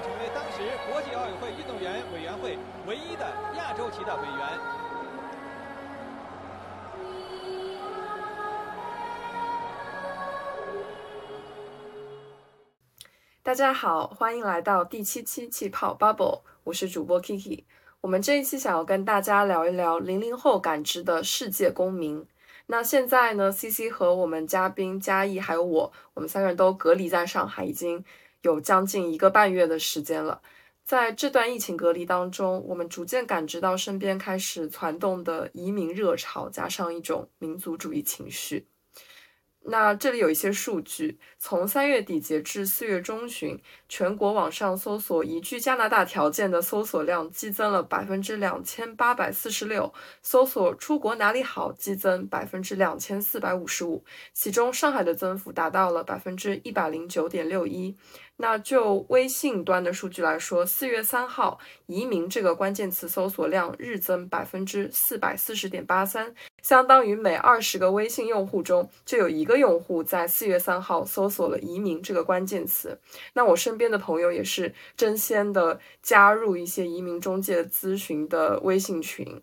成为当时国际奥运会运动员委员会唯一的亚洲籍的委员。大家好，欢迎来到第七期气泡 Bubble，我是主播 Kiki。我们这一期想要跟大家聊一聊零零后感知的世界公民。那现在呢，C C 和我们嘉宾嘉义还有我，我们三个人都隔离在上海，已经有将近一个半月的时间了。在这段疫情隔离当中，我们逐渐感知到身边开始攒动的移民热潮，加上一种民族主义情绪。那这里有一些数据，从三月底截至四月中旬，全国网上搜索移居加拿大条件的搜索量激增了百分之两千八百四十六，搜索出国哪里好激增百分之两千四百五十五，其中上海的增幅达到了百分之一百零九点六一。那就微信端的数据来说，四月三号“移民”这个关键词搜索量日增百分之四百四十点八三，相当于每二十个微信用户中就有一个用户在四月三号搜索了“移民”这个关键词。那我身边的朋友也是争先的加入一些移民中介咨询的微信群。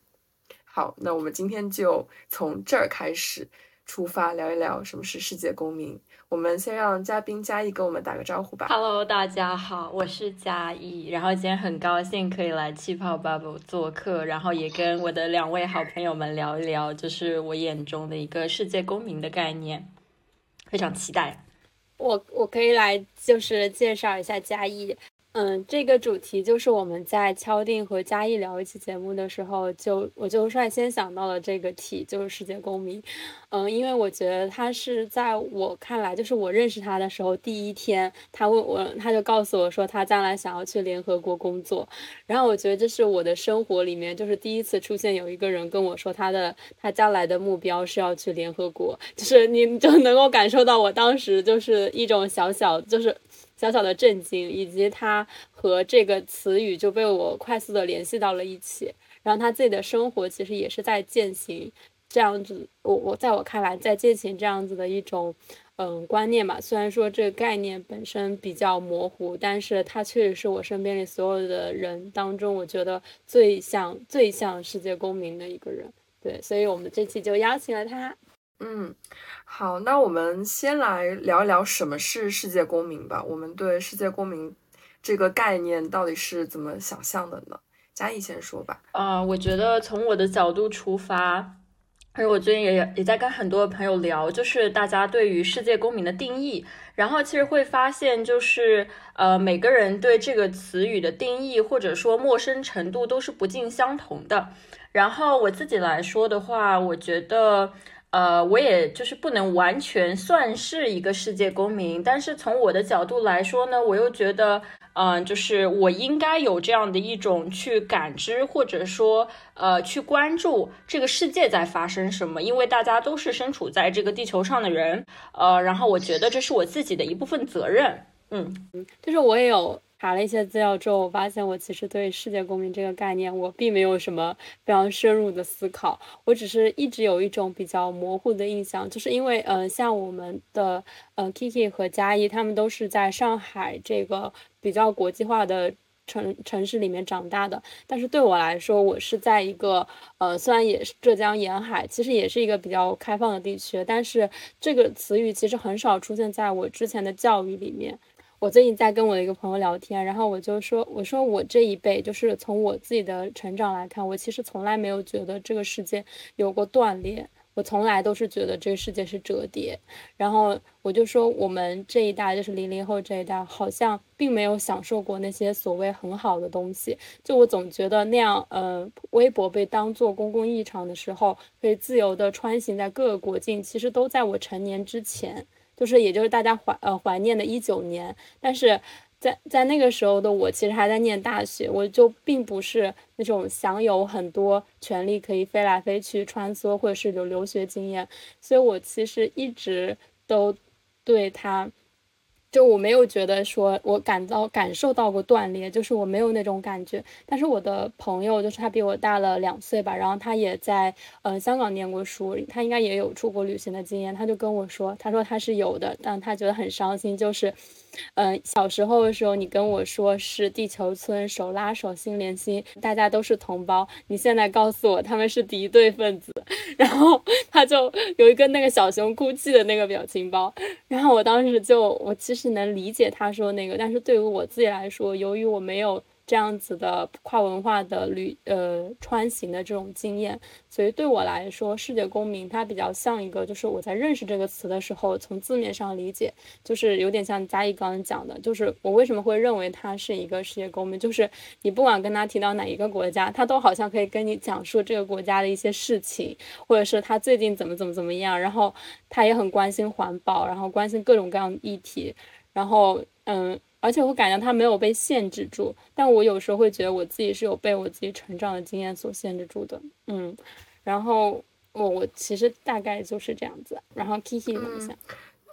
好，那我们今天就从这儿开始出发，聊一聊什么是世界公民。我们先让嘉宾嘉义跟我们打个招呼吧。Hello，大家好，我是嘉义，然后今天很高兴可以来气泡 Bubble 做客，然后也跟我的两位好朋友们聊一聊，就是我眼中的一个世界公民的概念，非常期待。我我可以来就是介绍一下嘉义。嗯，这个主题就是我们在敲定和嘉义聊一期节目的时候，就我就率先想到了这个题，就是世界公民。嗯，因为我觉得他是在我看来，就是我认识他的时候第一天，他问我，他就告诉我说他将来想要去联合国工作。然后我觉得这是我的生活里面就是第一次出现有一个人跟我说他的他将来的目标是要去联合国，就是你就能够感受到我当时就是一种小小就是。小小的震惊，以及他和这个词语就被我快速的联系到了一起。然后他自己的生活其实也是在践行这样子，我我在我看来在践行这样子的一种嗯观念吧。虽然说这个概念本身比较模糊，但是他确实是我身边里所有的人当中，我觉得最像最像世界公民的一个人。对，所以我们这期就邀请了他。嗯，好，那我们先来聊一聊什么是世界公民吧。我们对世界公民这个概念到底是怎么想象的呢？嘉义先说吧。啊，我觉得从我的角度出发，而我最近也也在跟很多朋友聊，就是大家对于世界公民的定义，然后其实会发现，就是呃，每个人对这个词语的定义或者说陌生程度都是不尽相同的。然后我自己来说的话，我觉得。呃，我也就是不能完全算是一个世界公民，但是从我的角度来说呢，我又觉得，嗯，就是我应该有这样的一种去感知，或者说，呃，去关注这个世界在发生什么，因为大家都是身处在这个地球上的人，呃，然后我觉得这是我自己的一部分责任，嗯，就是我也有。查了一些资料之后，我发现我其实对世界公民这个概念，我并没有什么非常深入的思考。我只是一直有一种比较模糊的印象，就是因为，嗯，像我们的，呃，Kiki 和嘉一，他们都是在上海这个比较国际化的城城市里面长大的。但是对我来说，我是在一个，呃，虽然也是浙江沿海，其实也是一个比较开放的地区，但是这个词语其实很少出现在我之前的教育里面。我最近在跟我的一个朋友聊天，然后我就说，我说我这一辈就是从我自己的成长来看，我其实从来没有觉得这个世界有过断裂，我从来都是觉得这个世界是折叠。然后我就说，我们这一代就是零零后这一代，好像并没有享受过那些所谓很好的东西。就我总觉得那样，呃，微博被当做公共议场的时候，可以自由的穿行在各个国境，其实都在我成年之前。就是，也就是大家怀呃怀念的一九年，但是在在那个时候的我，其实还在念大学，我就并不是那种享有很多权利可以飞来飞去穿梭，或者是有留学经验，所以我其实一直都对他。就我没有觉得说，我感到感受到过断裂，就是我没有那种感觉。但是我的朋友，就是他比我大了两岁吧，然后他也在呃香港念过书，他应该也有出国旅行的经验。他就跟我说，他说他是有的，但他觉得很伤心，就是嗯，小时候的时候你跟我说是地球村手拉手心连心，大家都是同胞，你现在告诉我他们是敌对分子，然后他就有一个那个小熊哭泣的那个表情包，然后我当时就我其实能理解他说那个，但是对于我自己来说，由于我没有。这样子的跨文化的旅呃穿行的这种经验，所以对我来说，世界公民它比较像一个，就是我在认识这个词的时候，从字面上理解，就是有点像嘉义刚刚讲的，就是我为什么会认为它是一个世界公民，就是你不管跟他提到哪一个国家，他都好像可以跟你讲述这个国家的一些事情，或者是他最近怎么怎么怎么样，然后他也很关心环保，然后关心各种各样的议题，然后嗯。而且我感觉他没有被限制住，但我有时候会觉得我自己是有被我自己成长的经验所限制住的，嗯，然后我我其实大概就是这样子。然后 Kiki 怎么想？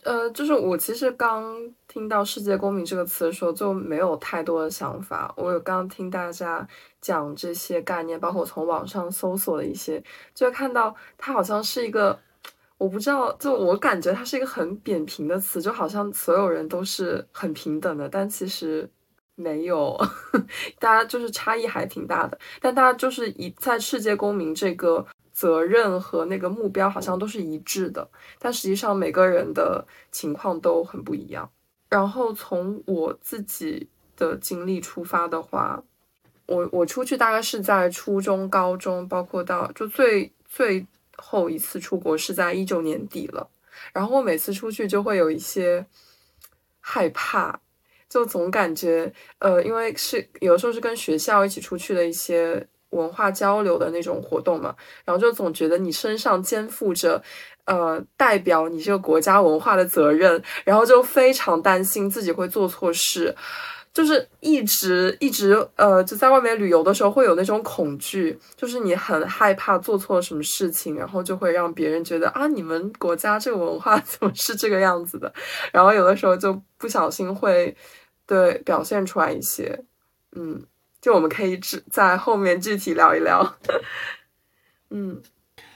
呃，就是我其实刚听到“世界公民”这个词的时候就没有太多的想法。我有刚听大家讲这些概念，包括从网上搜索的一些，就看到它好像是一个。我不知道，就我感觉它是一个很扁平的词，就好像所有人都是很平等的，但其实没有，大家就是差异还挺大的。但大家就是一在世界公民这个责任和那个目标好像都是一致的，但实际上每个人的情况都很不一样。然后从我自己的经历出发的话，我我出去大概是在初中、高中，包括到就最最。后一次出国是在一九年底了，然后我每次出去就会有一些害怕，就总感觉呃，因为是有的时候是跟学校一起出去的一些文化交流的那种活动嘛，然后就总觉得你身上肩负着呃代表你这个国家文化的责任，然后就非常担心自己会做错事。就是一直一直呃，就在外面旅游的时候会有那种恐惧，就是你很害怕做错什么事情，然后就会让别人觉得啊，你们国家这个文化怎么是这个样子的？然后有的时候就不小心会对表现出来一些，嗯，就我们可以只在后面具体聊一聊，嗯。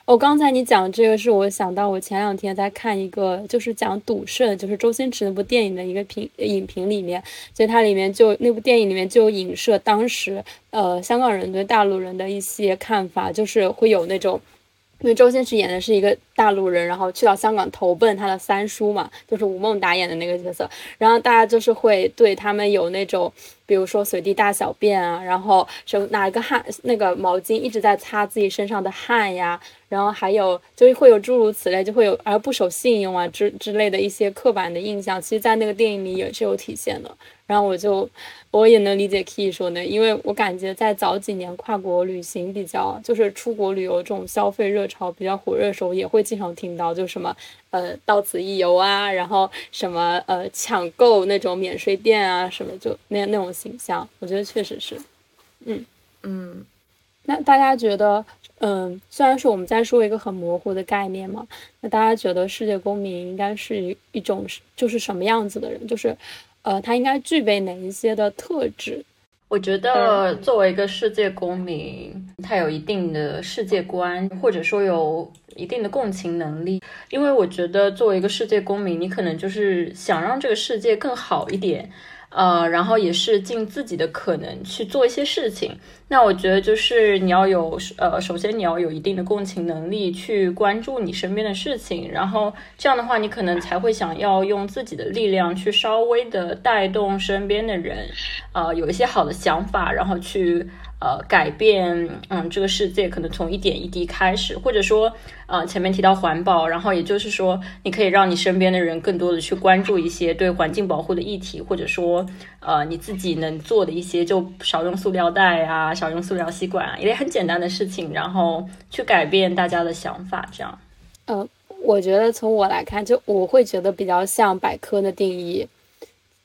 哦刚才你讲这个，是我想到我前两天在看一个，就是讲赌圣，就是周星驰那部电影的一个评影评里面，所以它里面就那部电影里面就影射当时呃香港人对大陆人的一些看法，就是会有那种，因为周星驰演的是一个大陆人，然后去到香港投奔他的三叔嘛，就是吴孟达演的那个角色，然后大家就是会对他们有那种。比如说随地大小便啊，然后手拿一个汗那个毛巾一直在擦自己身上的汗呀，然后还有就是会有诸如此类，就会有而不守信用啊之之类的一些刻板的印象，其实，在那个电影里也是有体现的。然后我就我也能理解 Key 说的，因为我感觉在早几年跨国旅行比较就是出国旅游这种消费热潮比较火热的时候，也会经常听到就什么呃到此一游啊，然后什么呃抢购那种免税店啊什么就那那种。形象，我觉得确实是，嗯嗯，那大家觉得，嗯，虽然说我们在说一个很模糊的概念嘛，那大家觉得世界公民应该是一种就是什么样子的人？就是，呃，他应该具备哪一些的特质？我觉得作为一个世界公民，他有一定的世界观，或者说有一定的共情能力。因为我觉得作为一个世界公民，你可能就是想让这个世界更好一点。呃，然后也是尽自己的可能去做一些事情。那我觉得就是你要有，呃，首先你要有一定的共情能力，去关注你身边的事情。然后这样的话，你可能才会想要用自己的力量去稍微的带动身边的人，呃，有一些好的想法，然后去。呃，改变，嗯，这个世界可能从一点一滴开始，或者说，呃，前面提到环保，然后也就是说，你可以让你身边的人更多的去关注一些对环境保护的议题，或者说，呃，你自己能做的一些，就少用塑料袋啊，少用塑料吸管啊，一类很简单的事情，然后去改变大家的想法，这样。呃，我觉得从我来看，就我会觉得比较像百科的定义。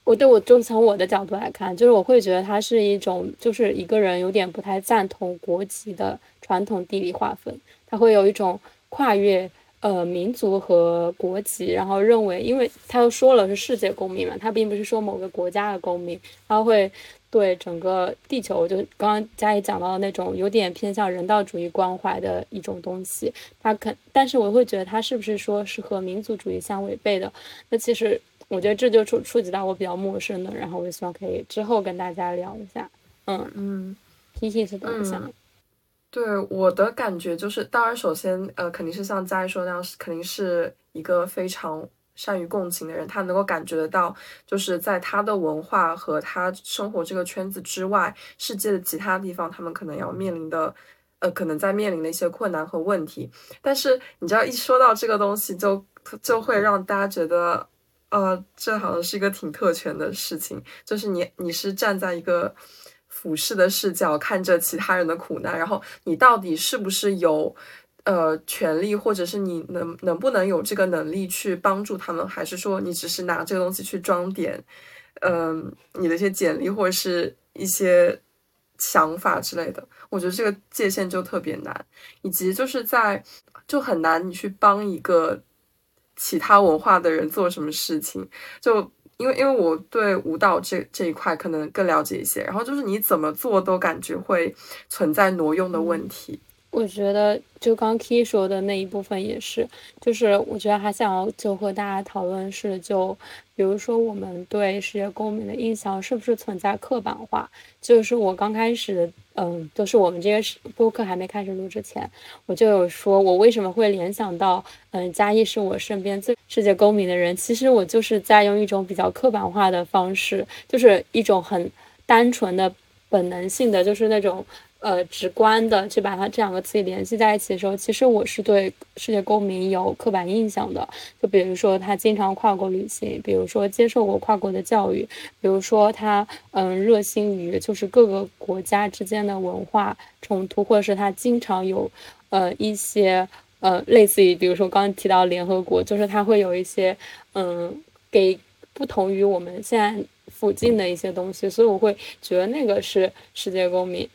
我对我就从我的角度来看，就是我会觉得它是一种，就是一个人有点不太赞同国籍的传统地理划分，他会有一种跨越呃民族和国籍，然后认为，因为他又说了是世界公民嘛，他并不是说某个国家的公民，他会对整个地球，就刚刚佳怡讲到的那种有点偏向人道主义关怀的一种东西，他肯，但是我会觉得他是不是说是和民族主义相违背的？那其实。我觉得这就触触及到我比较陌生的，然后我就希望可以之后跟大家聊一下。嗯嗯，Kiki 是怎么想？对我的感觉就是，当然首先呃，肯定是像佳怡说那样，肯定是一个非常善于共情的人，他能够感觉得到，就是在他的文化和他生活这个圈子之外，世界的其他地方，他们可能要面临的。呃，可能在面临的一些困难和问题，但是你知道，一说到这个东西，就就会让大家觉得，呃，这好像是一个挺特权的事情，就是你你是站在一个俯视的视角看着其他人的苦难，然后你到底是不是有呃权利，或者是你能能不能有这个能力去帮助他们，还是说你只是拿这个东西去装点，嗯，你的一些简历或者是一些。想法之类的，我觉得这个界限就特别难，以及就是在就很难你去帮一个其他文化的人做什么事情，就因为因为我对舞蹈这这一块可能更了解一些，然后就是你怎么做都感觉会存在挪用的问题。我觉得就刚 K 说的那一部分也是，就是我觉得还想要就和大家讨论是，就比如说我们对世界公民的印象是不是存在刻板化？就是我刚开始，嗯，都是我们这个播客还没开始录之前，我就有说我为什么会联想到，嗯，嘉义是我身边最世界公民的人。其实我就是在用一种比较刻板化的方式，就是一种很单纯的本能性的，就是那种。呃，直观的去把它这两个词联系在一起的时候，其实我是对世界公民有刻板印象的。就比如说他经常跨国旅行，比如说接受过跨国的教育，比如说他嗯热心于就是各个国家之间的文化冲突，或者是他经常有呃一些呃类似于比如说刚刚提到联合国，就是他会有一些嗯给不同于我们现在附近的一些东西，所以我会觉得那个是世界公民。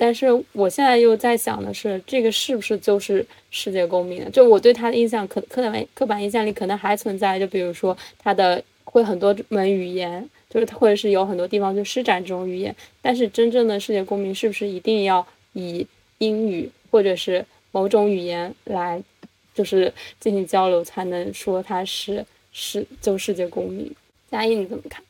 但是我现在又在想的是，这个是不是就是世界公民？就我对他的印象，可刻板刻板印象里可能还存在，就比如说他的会很多门语言，就是或者是有很多地方就施展这种语言。但是真正的世界公民是不是一定要以英语或者是某种语言来，就是进行交流才能说他是是就世界公民？嘉义你怎么看？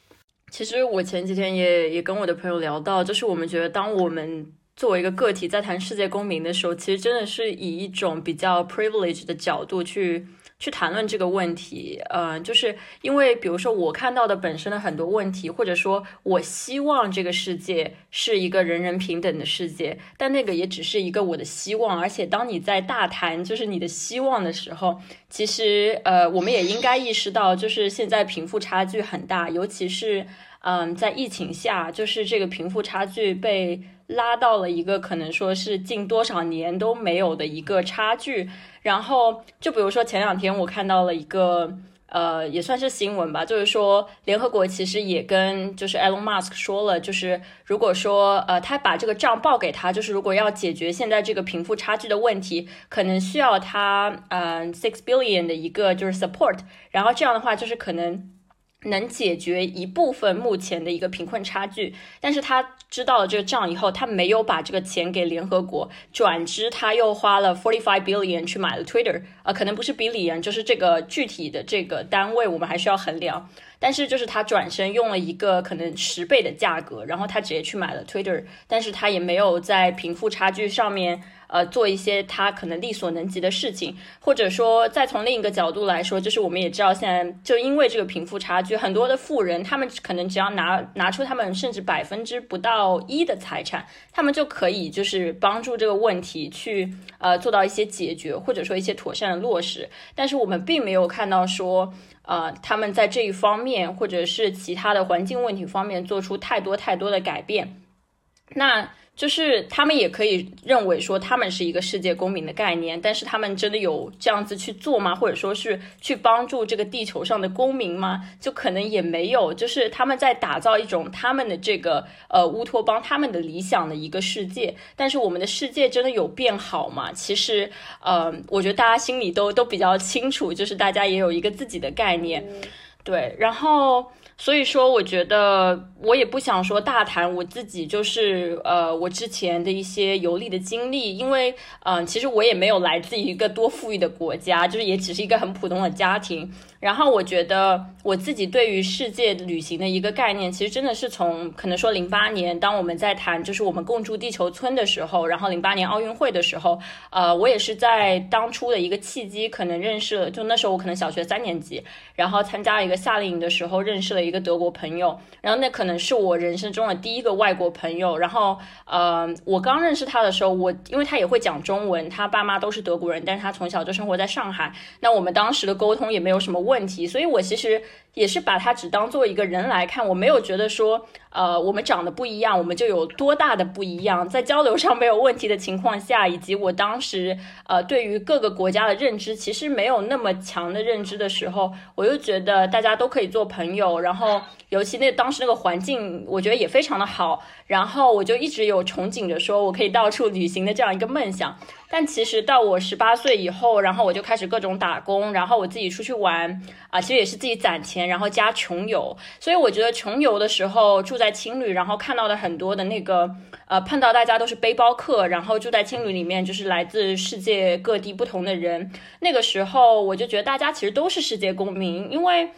其实我前几天也也跟我的朋友聊到，就是我们觉得当我们作为一个个体，在谈世界公民的时候，其实真的是以一种比较 privilege 的角度去去谈论这个问题。嗯，就是因为，比如说我看到的本身的很多问题，或者说我希望这个世界是一个人人平等的世界，但那个也只是一个我的希望。而且，当你在大谈就是你的希望的时候，其实呃，我们也应该意识到，就是现在贫富差距很大，尤其是嗯，在疫情下，就是这个贫富差距被。拉到了一个可能说是近多少年都没有的一个差距，然后就比如说前两天我看到了一个呃也算是新闻吧，就是说联合国其实也跟就是 Elon Musk 说了，就是如果说呃他把这个账报给他，就是如果要解决现在这个贫富差距的问题，可能需要他嗯 six billion 的一个就是 support，然后这样的话就是可能。能解决一部分目前的一个贫困差距，但是他知道了这个账以后，他没有把这个钱给联合国，转之他又花了 forty five billion 去买了 Twitter，呃，可能不是 billion，就是这个具体的这个单位，我们还需要衡量。但是就是他转身用了一个可能十倍的价格，然后他直接去买了 Twitter，但是他也没有在贫富差距上面。呃，做一些他可能力所能及的事情，或者说，再从另一个角度来说，就是我们也知道，现在就因为这个贫富差距，很多的富人，他们可能只要拿拿出他们甚至百分之不到一的财产，他们就可以就是帮助这个问题去呃做到一些解决，或者说一些妥善的落实。但是我们并没有看到说，呃，他们在这一方面或者是其他的环境问题方面做出太多太多的改变。那。就是他们也可以认为说他们是一个世界公民的概念，但是他们真的有这样子去做吗？或者说是去帮助这个地球上的公民吗？就可能也没有。就是他们在打造一种他们的这个呃乌托邦，他们的理想的一个世界。但是我们的世界真的有变好吗？其实，呃，我觉得大家心里都都比较清楚，就是大家也有一个自己的概念，对，然后。所以说，我觉得我也不想说大谈我自己，就是呃，我之前的一些游历的经历，因为嗯，其实我也没有来自一个多富裕的国家，就是也只是一个很普通的家庭。然后我觉得我自己对于世界旅行的一个概念，其实真的是从可能说零八年，当我们在谈就是我们共筑地球村的时候，然后零八年奥运会的时候，呃，我也是在当初的一个契机，可能认识了，就那时候我可能小学三年级，然后参加一个夏令营的时候，认识了一个德国朋友，然后那可能是我人生中的第一个外国朋友，然后呃，我刚认识他的时候，我因为他也会讲中文，他爸妈都是德国人，但是他从小就生活在上海，那我们当时的沟通也没有什么。问题，所以我其实也是把他只当做一个人来看，我没有觉得说，呃，我们长得不一样，我们就有多大的不一样。在交流上没有问题的情况下，以及我当时呃对于各个国家的认知其实没有那么强的认知的时候，我就觉得大家都可以做朋友。然后尤其那当时那个环境，我觉得也非常的好。然后我就一直有憧憬着说我可以到处旅行的这样一个梦想。但其实到我十八岁以后，然后我就开始各种打工，然后我自己出去玩啊，其实也是自己攒钱，然后加穷游。所以我觉得穷游的时候住在青旅，然后看到的很多的那个呃，碰到大家都是背包客，然后住在青旅里面，就是来自世界各地不同的人。那个时候我就觉得大家其实都是世界公民，因为。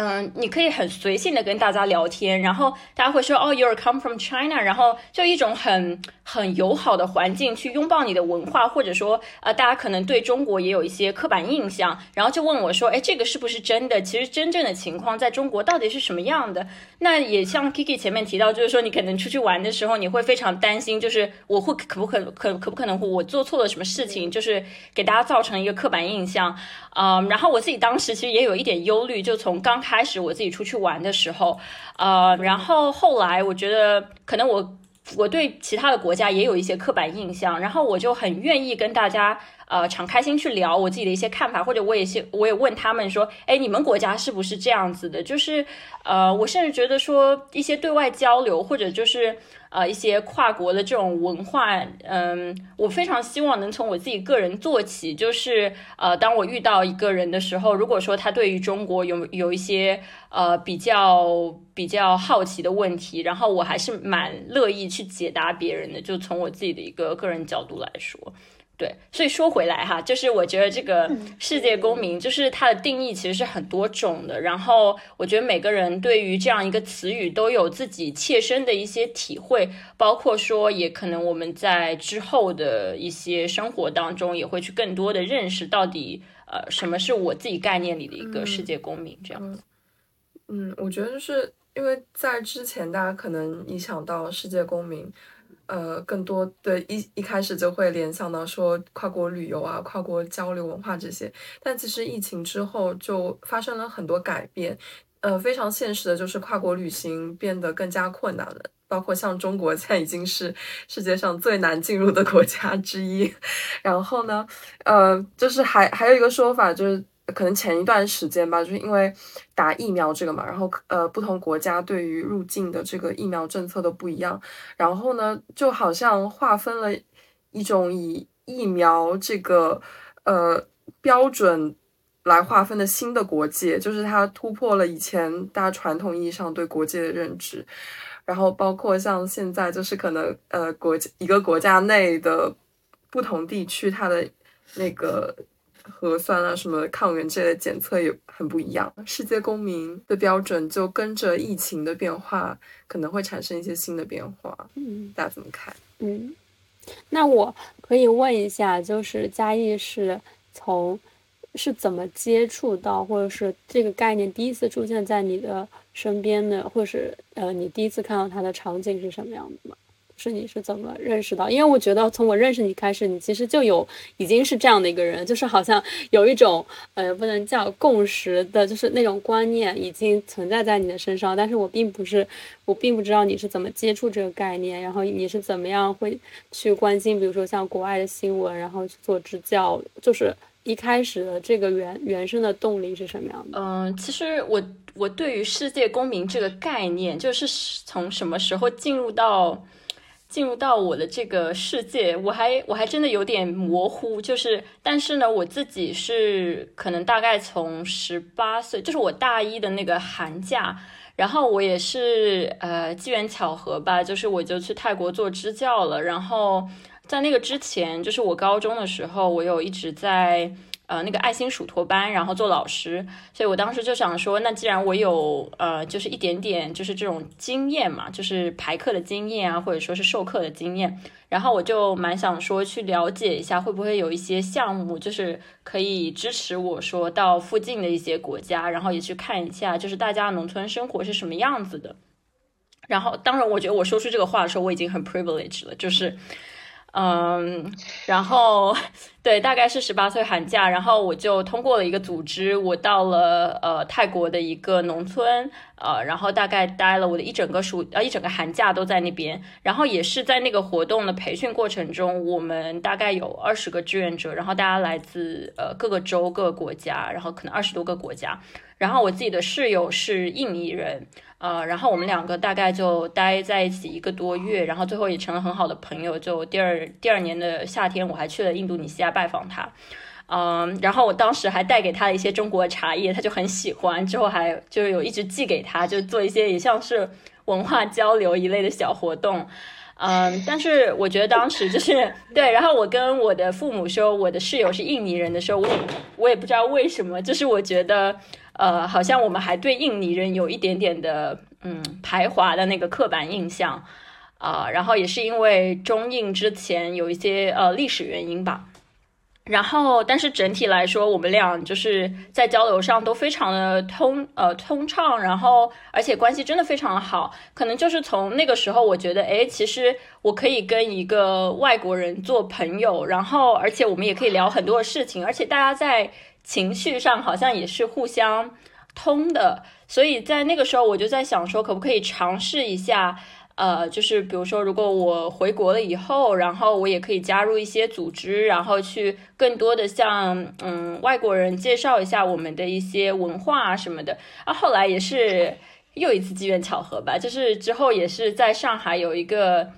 嗯，你可以很随性的跟大家聊天，然后大家会说哦，you are come from China，然后就一种很很友好的环境去拥抱你的文化，或者说呃，大家可能对中国也有一些刻板印象，然后就问我说，哎，这个是不是真的？其实真正的情况在中国到底是什么样的？那也像 Kiki 前面提到，就是说你可能出去玩的时候，你会非常担心，就是我会可不可可可不可能我做错了什么事情，就是给大家造成一个刻板印象。嗯，然后我自己当时其实也有一点忧虑，就从刚开始我自己出去玩的时候，呃，然后后来我觉得可能我我对其他的国家也有一些刻板印象，然后我就很愿意跟大家。呃，敞开心去聊我自己的一些看法，或者我也些我也问他们说，哎，你们国家是不是这样子的？就是，呃，我甚至觉得说一些对外交流，或者就是呃一些跨国的这种文化，嗯，我非常希望能从我自己个人做起。就是呃，当我遇到一个人的时候，如果说他对于中国有有一些呃比较比较好奇的问题，然后我还是蛮乐意去解答别人的。就从我自己的一个个人角度来说。对，所以说回来哈，就是我觉得这个世界公民，就是它的定义其实是很多种的。然后我觉得每个人对于这样一个词语都有自己切身的一些体会，包括说也可能我们在之后的一些生活当中也会去更多的认识到底呃什么是我自己概念里的一个世界公民这样子。嗯，我觉得就是因为在之前大家可能一想到世界公民。呃，更多的一一开始就会联想到说跨国旅游啊、跨国交流文化这些，但其实疫情之后就发生了很多改变。呃，非常现实的就是跨国旅行变得更加困难了，包括像中国现在已经是世界上最难进入的国家之一。然后呢，呃，就是还还有一个说法就是。可能前一段时间吧，就是因为打疫苗这个嘛，然后呃，不同国家对于入境的这个疫苗政策都不一样，然后呢，就好像划分了一种以疫苗这个呃标准来划分的新的国界，就是它突破了以前大家传统意义上对国界的认知，然后包括像现在就是可能呃国一个国家内的不同地区它的那个。核酸啊，什么抗原这类检测也很不一样。世界公民的标准就跟着疫情的变化，可能会产生一些新的变化。嗯，大家怎么看？嗯，那我可以问一下，就是嘉义是从是怎么接触到，或者是这个概念第一次出现在你的身边的，或是呃，你第一次看到它的场景是什么样的吗？是你是怎么认识到？因为我觉得从我认识你开始，你其实就有已经是这样的一个人，就是好像有一种呃不能叫共识的，就是那种观念已经存在在你的身上。但是我并不是，我并不知道你是怎么接触这个概念，然后你是怎么样会去关心，比如说像国外的新闻，然后去做支教，就是一开始的这个原原生的动力是什么样的？嗯，其实我我对于世界公民这个概念，就是从什么时候进入到。进入到我的这个世界，我还我还真的有点模糊，就是，但是呢，我自己是可能大概从十八岁，就是我大一的那个寒假，然后我也是呃机缘巧合吧，就是我就去泰国做支教了，然后在那个之前，就是我高中的时候，我有一直在呃那个爱心暑托班，然后做老师。所以我当时就想说，那既然我有呃就是一点点就是这种经验嘛，就是排课的经验啊，或者说是授课的经验。然后我就蛮想说去了解一下，会不会有一些项目，就是可以支持我说到附近的一些国家，然后也去看一下，就是大家农村生活是什么样子的。然后，当然，我觉得我说出这个话的时候，我已经很 privileged 了，就是。嗯，然后 对，大概是十八岁寒假，然后我就通过了一个组织，我到了呃泰国的一个农村，呃，然后大概待了我的一整个暑呃一整个寒假都在那边，然后也是在那个活动的培训过程中，我们大概有二十个志愿者，然后大家来自呃各个州各个国家，然后可能二十多个国家，然后我自己的室友是印尼人。呃，然后我们两个大概就待在一起一个多月，然后最后也成了很好的朋友。就第二第二年的夏天，我还去了印度尼西亚拜访他，嗯，然后我当时还带给他了一些中国茶叶，他就很喜欢。之后还就是有一直寄给他，就做一些也像是文化交流一类的小活动，嗯，但是我觉得当时就是对。然后我跟我的父母说我的室友是印尼人的时候，我我也不知道为什么，就是我觉得。呃，好像我们还对印尼人有一点点的嗯排华的那个刻板印象啊，然后也是因为中印之前有一些呃历史原因吧，然后但是整体来说，我们俩就是在交流上都非常的通呃通畅，然后而且关系真的非常好，可能就是从那个时候，我觉得哎，其实我可以跟一个外国人做朋友，然后而且我们也可以聊很多的事情，而且大家在。情绪上好像也是互相通的，所以在那个时候我就在想说，可不可以尝试一下，呃，就是比如说，如果我回国了以后，然后我也可以加入一些组织，然后去更多的向嗯外国人介绍一下我们的一些文化啊什么的。啊，后来也是又一次机缘巧合吧，就是之后也是在上海有一个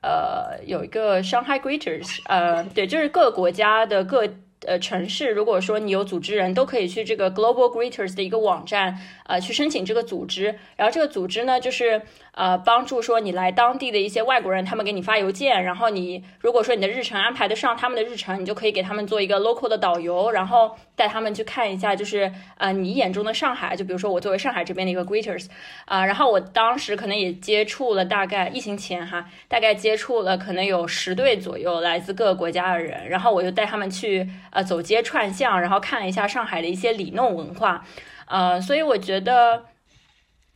呃有一个 Shanghai Greeters，呃，对，就是各个国家的各。呃，城市如果说你有组织人都可以去这个 Global Greeters 的一个网站，呃，去申请这个组织。然后这个组织呢，就是呃，帮助说你来当地的一些外国人，他们给你发邮件，然后你如果说你的日程安排得上他们的日程，你就可以给他们做一个 local 的导游，然后带他们去看一下，就是呃，你眼中的上海。就比如说我作为上海这边的一个 Greeters，啊，然后我当时可能也接触了大概疫情前哈，大概接触了可能有十对左右来自各个国家的人，然后我就带他们去。呃，走街串巷，然后看了一下上海的一些里弄文化，呃，所以我觉得，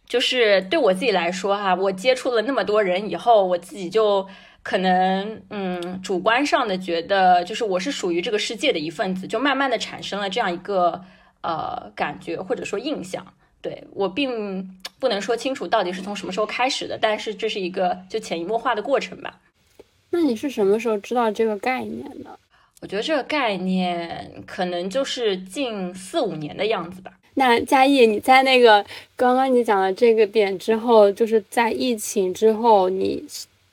就是对我自己来说哈，我接触了那么多人以后，我自己就可能，嗯，主观上的觉得，就是我是属于这个世界的一份子，就慢慢的产生了这样一个呃感觉或者说印象。对我并不能说清楚到底是从什么时候开始的，但是这是一个就潜移默化的过程吧。那你是什么时候知道这个概念的？我觉得这个概念可能就是近四五年的样子吧。那嘉义，你在那个刚刚你讲了这个点之后，就是在疫情之后，你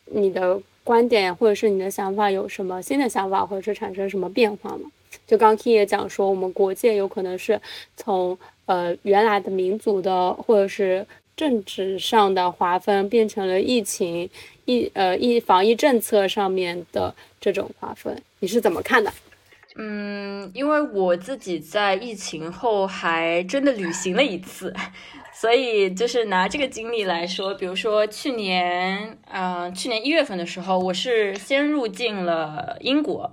你的观点或者是你的想法有什么新的想法，或者是产生什么变化吗？就刚 K 也讲说，我们国界有可能是从呃原来的民族的或者是政治上的划分，变成了疫情疫呃疫防疫政策上面的这种划分。你是怎么看的？嗯，因为我自己在疫情后还真的旅行了一次，所以就是拿这个经历来说，比如说去年，嗯，去年一月份的时候，我是先入境了英国，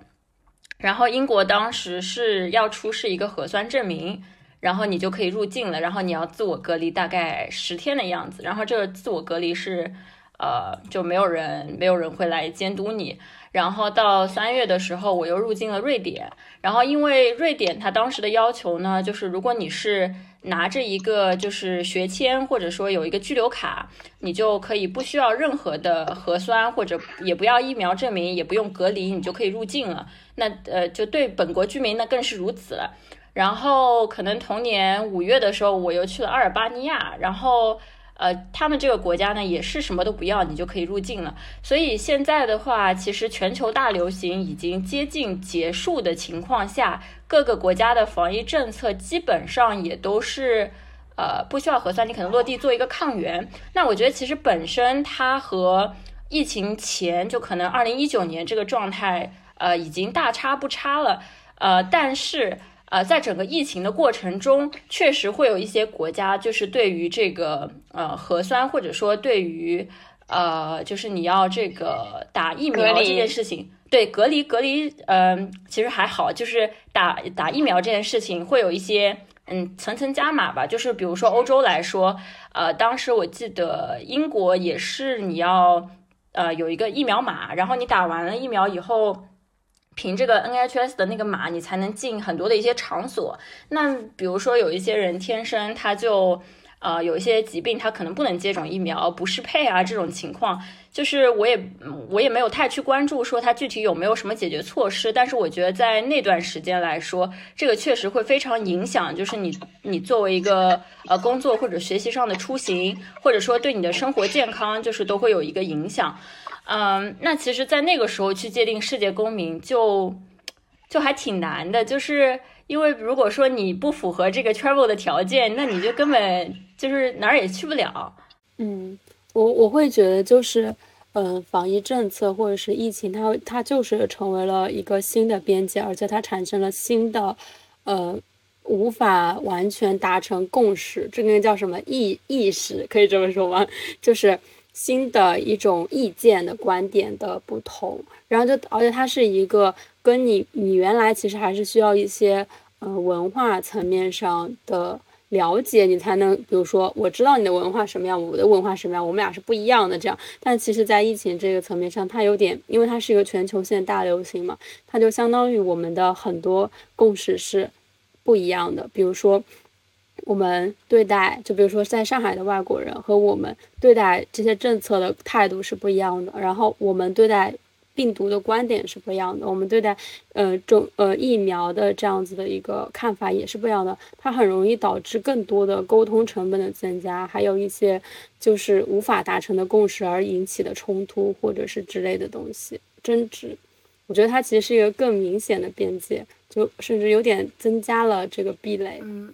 然后英国当时是要出示一个核酸证明，然后你就可以入境了，然后你要自我隔离大概十天的样子，然后这个自我隔离是，呃，就没有人没有人会来监督你。然后到三月的时候，我又入境了瑞典。然后因为瑞典它当时的要求呢，就是如果你是拿着一个就是学签，或者说有一个居留卡，你就可以不需要任何的核酸，或者也不要疫苗证明，也不用隔离，你就可以入境了。那呃，就对本国居民那更是如此了。然后可能同年五月的时候，我又去了阿尔巴尼亚，然后。呃，他们这个国家呢，也是什么都不要，你就可以入境了。所以现在的话，其实全球大流行已经接近结束的情况下，各个国家的防疫政策基本上也都是，呃，不需要核酸，你可能落地做一个抗原。那我觉得其实本身它和疫情前就可能二零一九年这个状态，呃，已经大差不差了。呃，但是。呃，在整个疫情的过程中，确实会有一些国家就是对于这个呃核酸或者说对于呃就是你要这个打疫苗这件事情，对隔离隔离，嗯，其实还好，就是打打疫苗这件事情会有一些嗯层层加码吧，就是比如说欧洲来说，呃，当时我记得英国也是你要呃有一个疫苗码，然后你打完了疫苗以后。凭这个 NHS 的那个码，你才能进很多的一些场所。那比如说有一些人天生他就呃有一些疾病，他可能不能接种疫苗，不适配啊这种情况，就是我也我也没有太去关注说他具体有没有什么解决措施。但是我觉得在那段时间来说，这个确实会非常影响，就是你你作为一个呃工作或者学习上的出行，或者说对你的生活健康，就是都会有一个影响。嗯，那其实，在那个时候去界定世界公民，就就还挺难的，就是因为如果说你不符合这个 travel 的条件，那你就根本就是哪儿也去不了。嗯，我我会觉得就是，嗯，防疫政策或者是疫情，它它就是成为了一个新的边界，而且它产生了新的，呃，无法完全达成共识，这个叫什么意意识？可以这么说吗？就是。新的一种意见的观点的不同，然后就而且它是一个跟你你原来其实还是需要一些呃文化层面上的了解，你才能比如说我知道你的文化什么样，我的文化什么样，我们俩是不一样的这样。但其实，在疫情这个层面上，它有点，因为它是一个全球性大流行嘛，它就相当于我们的很多共识是不一样的，比如说。我们对待，就比如说在上海的外国人和我们对待这些政策的态度是不一样的，然后我们对待病毒的观点是不一样的，我们对待呃种呃疫苗的这样子的一个看法也是不一样的，它很容易导致更多的沟通成本的增加，还有一些就是无法达成的共识而引起的冲突或者是之类的东西争执，我觉得它其实是一个更明显的边界，就甚至有点增加了这个壁垒。嗯。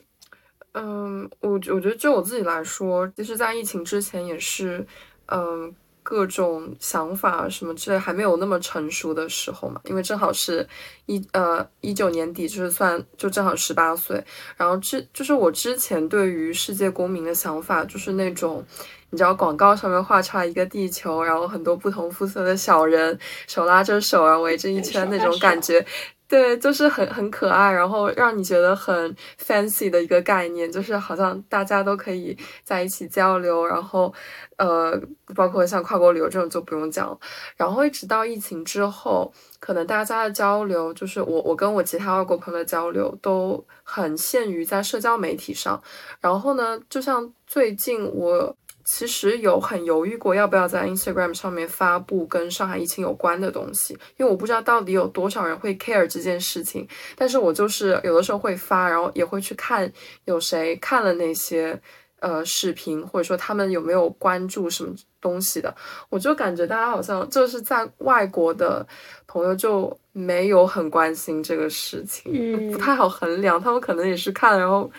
嗯，我我觉得就我自己来说，其实，在疫情之前也是，嗯，各种想法什么之类还没有那么成熟的时候嘛，因为正好是一呃一九年底，就是算就正好十八岁，然后之就是我之前对于世界公民的想法，就是那种你知道广告上面画出来一个地球，然后很多不同肤色的小人手拉着手，然后围着一圈那种感觉。对，就是很很可爱，然后让你觉得很 fancy 的一个概念，就是好像大家都可以在一起交流，然后，呃，包括像跨国旅游这种就不用讲了。然后一直到疫情之后，可能大家的交流，就是我我跟我其他外国朋友的交流，都很限于在社交媒体上。然后呢，就像最近我。其实有很犹豫过，要不要在 Instagram 上面发布跟上海疫情有关的东西，因为我不知道到底有多少人会 care 这件事情。但是我就是有的时候会发，然后也会去看有谁看了那些呃视频，或者说他们有没有关注什么东西的。我就感觉大家好像就是在外国的朋友就没有很关心这个事情，不太好衡量。他们可能也是看，然后。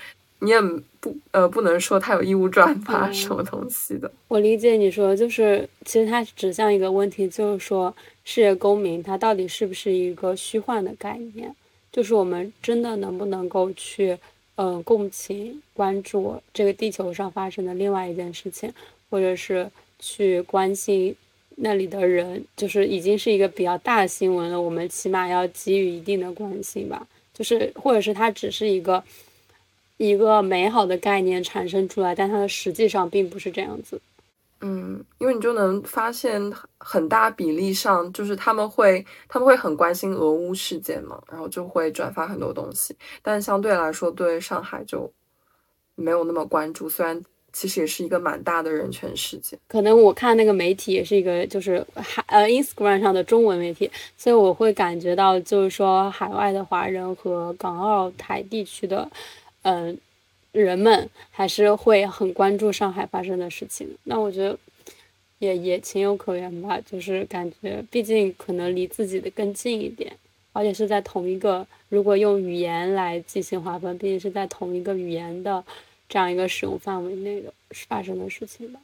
你也不呃不能说他有义务转发什么东西的。我理解你说，就是其实它指向一个问题，就是说世界公民他到底是不是一个虚幻的概念？就是我们真的能不能够去嗯共情关注这个地球上发生的另外一件事情，或者是去关心那里的人，就是已经是一个比较大的新闻了，我们起码要给予一定的关心吧。就是或者是它只是一个。一个美好的概念产生出来，但它的实际上并不是这样子。嗯，因为你就能发现很大比例上，就是他们会他们会很关心俄乌事件嘛，然后就会转发很多东西。但相对来说，对上海就没有那么关注。虽然其实也是一个蛮大的人权事件。可能我看那个媒体也是一个就是海呃 Instagram 上的中文媒体，所以我会感觉到就是说海外的华人和港澳台地区的。嗯，人们还是会很关注上海发生的事情。那我觉得也也情有可原吧，就是感觉毕竟可能离自己的更近一点，而且是在同一个，如果用语言来进行划分，毕竟是在同一个语言的这样一个使用范围内的发生的事情吧。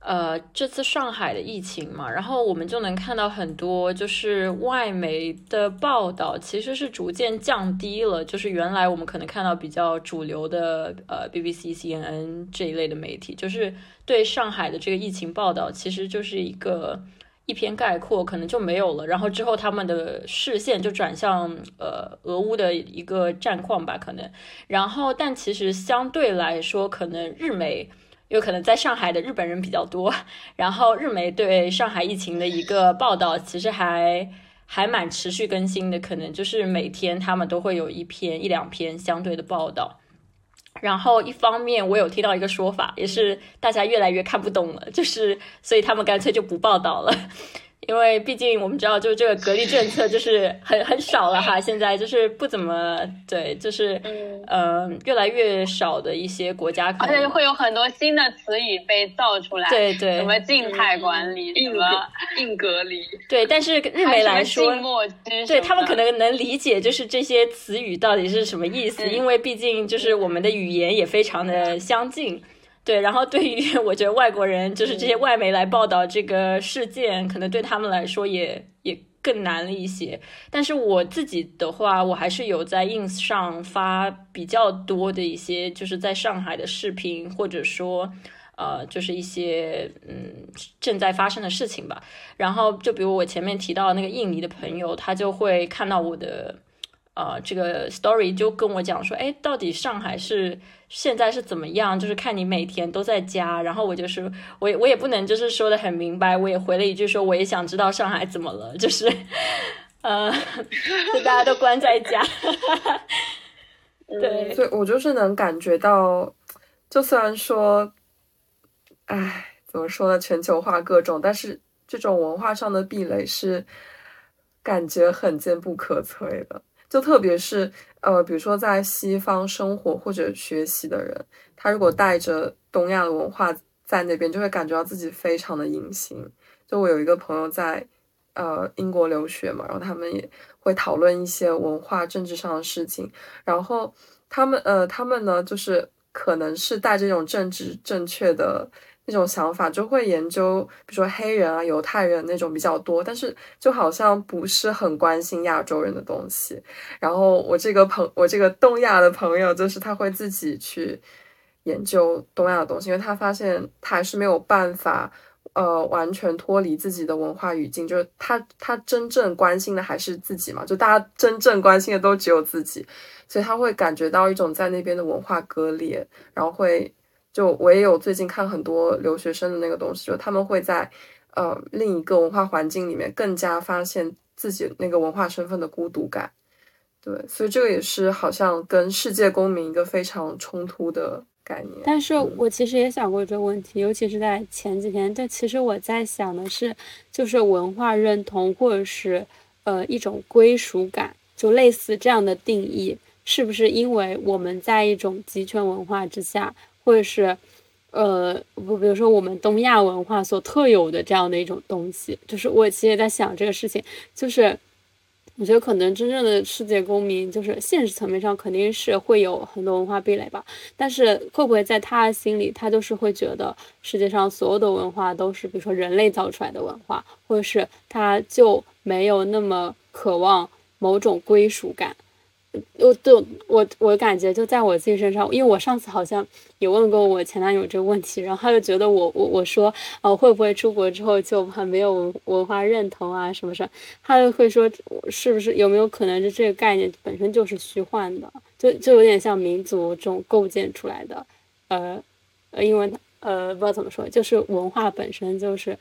呃，这次上海的疫情嘛，然后我们就能看到很多，就是外媒的报道其实是逐渐降低了。就是原来我们可能看到比较主流的呃 BBC、CNN 这一类的媒体，就是对上海的这个疫情报道，其实就是一个一篇概括，可能就没有了。然后之后他们的视线就转向呃俄乌的一个战况吧，可能。然后但其实相对来说，可能日媒。有可能在上海的日本人比较多，然后日媒对上海疫情的一个报道其实还还蛮持续更新的，可能就是每天他们都会有一篇一两篇相对的报道。然后一方面我有听到一个说法，也是大家越来越看不懂了，就是所以他们干脆就不报道了。因为毕竟我们知道，就是这个隔离政策就是很很少了哈，现在就是不怎么对，就是嗯，越来越少的一些国家，而且会有很多新的词语被造出来，对对，什么静态管理，什么硬隔离，对，但是日媒来说，对他们可能能理解，就是这些词语到底是什么意思，因为毕竟就是我们的语言也非常的相近。对，然后对于 我觉得外国人，就是这些外媒来报道这个事件，可能对他们来说也也更难了一些。但是我自己的话，我还是有在 ins 上发比较多的一些，就是在上海的视频，或者说呃，就是一些嗯正在发生的事情吧。然后就比如我前面提到那个印尼的朋友，他就会看到我的。呃，这个 story 就跟我讲说，哎，到底上海是现在是怎么样？就是看你每天都在家，然后我就是，我我也不能就是说的很明白，我也回了一句说，我也想知道上海怎么了，就是，呃，就大家都关在家，对，所以我就是能感觉到，就虽然说，哎，怎么说呢，全球化各种，但是这种文化上的壁垒是感觉很坚不可摧的。就特别是呃，比如说在西方生活或者学习的人，他如果带着东亚的文化在那边，就会感觉到自己非常的隐形。就我有一个朋友在呃英国留学嘛，然后他们也会讨论一些文化政治上的事情，然后他们呃他们呢，就是可能是带这种政治正确的。那种想法就会研究，比如说黑人啊、犹太人那种比较多，但是就好像不是很关心亚洲人的东西。然后我这个朋，我这个东亚的朋友，就是他会自己去研究东亚的东西，因为他发现他还是没有办法，呃，完全脱离自己的文化语境。就是他他真正关心的还是自己嘛，就大家真正关心的都只有自己，所以他会感觉到一种在那边的文化割裂，然后会。就我也有最近看很多留学生的那个东西，就他们会在呃另一个文化环境里面更加发现自己那个文化身份的孤独感。对，所以这个也是好像跟世界公民一个非常冲突的概念。但是我其实也想过这个问题，尤其是在前几天。但其实我在想的是，就是文化认同或者是呃一种归属感，就类似这样的定义，是不是因为我们在一种集权文化之下？或者是，呃，不，比如说我们东亚文化所特有的这样的一种东西，就是我其实也在想这个事情，就是我觉得可能真正的世界公民，就是现实层面上肯定是会有很多文化壁垒吧，但是会不会在他的心里，他就是会觉得世界上所有的文化都是，比如说人类造出来的文化，或者是他就没有那么渴望某种归属感。我都我我感觉就在我自己身上，因为我上次好像也问过我前男友这个问题，然后他就觉得我我我说啊会不会出国之后就很没有文化认同啊什么什么，他就会说是不是有没有可能是这个概念本身就是虚幻的，就就有点像民族这种构建出来的，呃呃，因为呃不知道怎么说，就是文化本身就是。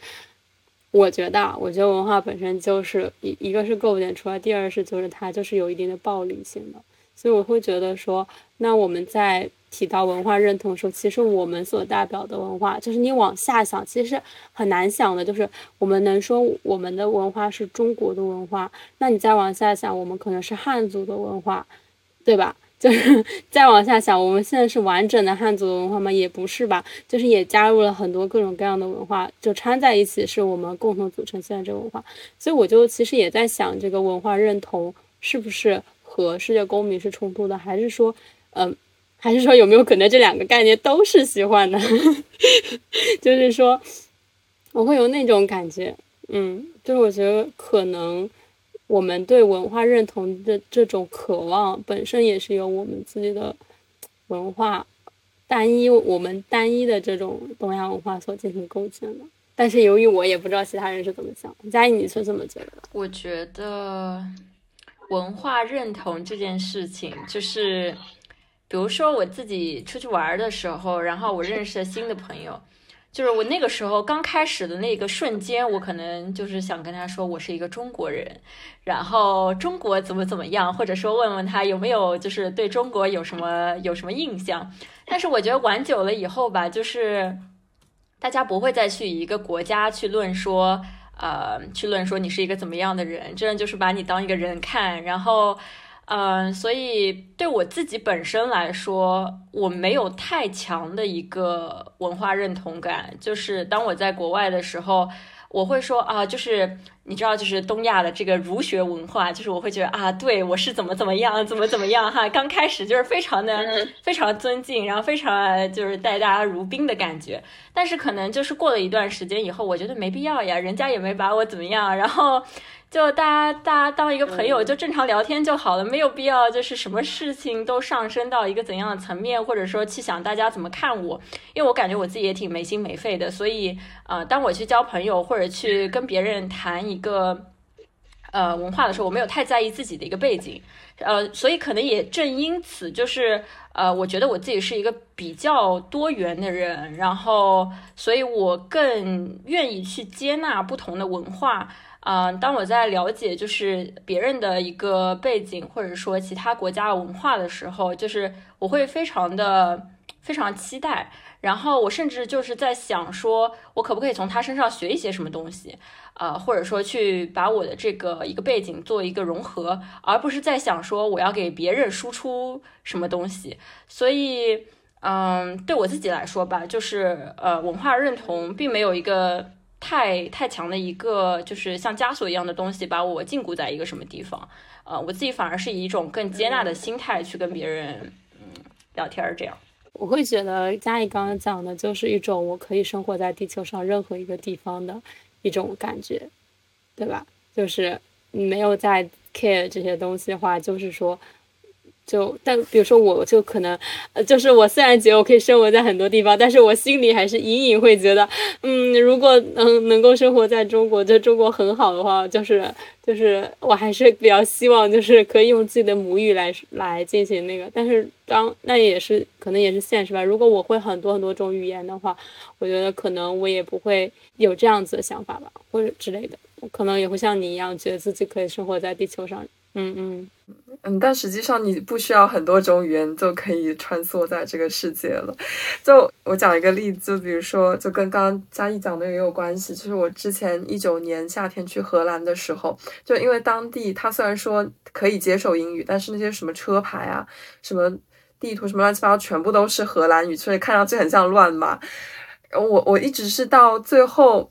我觉得，我觉得文化本身就是一一个是构建出来，第二是就是它就是有一定的暴力性的，所以我会觉得说，那我们在提到文化认同的时候，其实我们所代表的文化，就是你往下想，其实很难想的，就是我们能说我们的文化是中国的文化，那你再往下想，我们可能是汉族的文化，对吧？就是再往下想，我们现在是完整的汉族文化吗？也不是吧，就是也加入了很多各种各样的文化，就掺在一起，是我们共同组成现在这个文化。所以我就其实也在想，这个文化认同是不是和世界公民是冲突的，还是说，嗯，还是说有没有可能这两个概念都是喜欢的？就是说，我会有那种感觉，嗯，就是我觉得可能我们对文化认同的这种渴望本身也是由我们自己的文化单一，我们单一的这种东亚文化所进行构建的。但是由于我也不知道其他人是怎么想，佳怡你是怎么觉得？我觉得文化认同这件事情，就是比如说我自己出去玩的时候，然后我认识了新的朋友。就是我那个时候刚开始的那个瞬间，我可能就是想跟他说我是一个中国人，然后中国怎么怎么样，或者说问问他有没有就是对中国有什么有什么印象。但是我觉得玩久了以后吧，就是大家不会再去一个国家去论说，呃，去论说你是一个怎么样的人，真的就是把你当一个人看，然后。嗯，所以对我自己本身来说，我没有太强的一个文化认同感。就是当我在国外的时候，我会说啊，就是你知道，就是东亚的这个儒学文化，就是我会觉得啊，对我是怎么怎么样，怎么怎么样哈。刚开始就是非常的非常尊敬，然后非常就是待大家如宾的感觉。但是可能就是过了一段时间以后，我觉得没必要呀，人家也没把我怎么样，然后。就大家，大家当一个朋友，就正常聊天就好了，没有必要就是什么事情都上升到一个怎样的层面，或者说去想大家怎么看我，因为我感觉我自己也挺没心没肺的，所以呃，当我去交朋友或者去跟别人谈一个呃文化的时候，我没有太在意自己的一个背景，呃，所以可能也正因此，就是呃，我觉得我自己是一个比较多元的人，然后，所以我更愿意去接纳不同的文化。嗯，当我在了解就是别人的一个背景，或者说其他国家文化的时候，就是我会非常的非常期待，然后我甚至就是在想，说我可不可以从他身上学一些什么东西，呃，或者说去把我的这个一个背景做一个融合，而不是在想说我要给别人输出什么东西。所以，嗯，对我自己来说吧，就是呃，文化认同并没有一个。太太强的一个就是像枷锁一样的东西，把我禁锢在一个什么地方？呃，我自己反而是以一种更接纳的心态去跟别人嗯聊天儿，这样。我会觉得嘉怡刚刚讲的就是一种我可以生活在地球上任何一个地方的一种感觉，对吧？就是没有在 care 这些东西的话，就是说。就但比如说我就可能，呃，就是我虽然觉得我可以生活在很多地方，但是我心里还是隐隐会觉得，嗯，如果能能够生活在中国，就中国很好的话，就是就是我还是比较希望就是可以用自己的母语来来进行那个，但是当那也是可能也是现实吧。如果我会很多很多种语言的话，我觉得可能我也不会有这样子的想法吧，或者之类的，我可能也会像你一样觉得自己可以生活在地球上。嗯嗯嗯，但实际上你不需要很多种语言就可以穿梭在这个世界了。就我讲一个例子，就比如说，就跟刚刚嘉义讲的也有关系。就是我之前一九年夏天去荷兰的时候，就因为当地他虽然说可以接受英语，但是那些什么车牌啊、什么地图什么乱七八糟，全部都是荷兰语，所以看上去很像乱码。我我一直是到最后。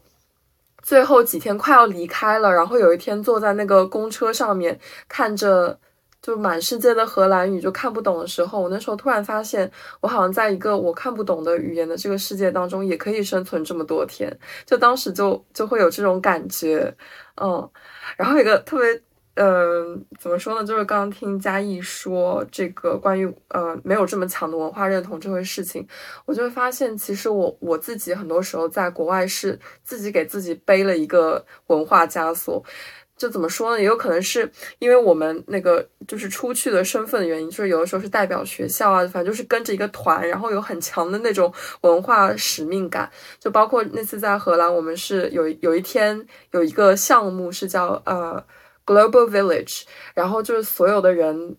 最后几天快要离开了，然后有一天坐在那个公车上面，看着就满世界的荷兰语就看不懂的时候，我那时候突然发现，我好像在一个我看不懂的语言的这个世界当中也可以生存这么多天，就当时就就会有这种感觉，嗯，然后一个特别。嗯，怎么说呢？就是刚刚听嘉义说这个关于呃没有这么强的文化认同这回事情，我就会发现，其实我我自己很多时候在国外是自己给自己背了一个文化枷锁。就怎么说呢？也有可能是因为我们那个就是出去的身份的原因，就是有的时候是代表学校啊，反正就是跟着一个团，然后有很强的那种文化使命感。就包括那次在荷兰，我们是有有一天有一个项目是叫呃。Global Village，然后就是所有的人，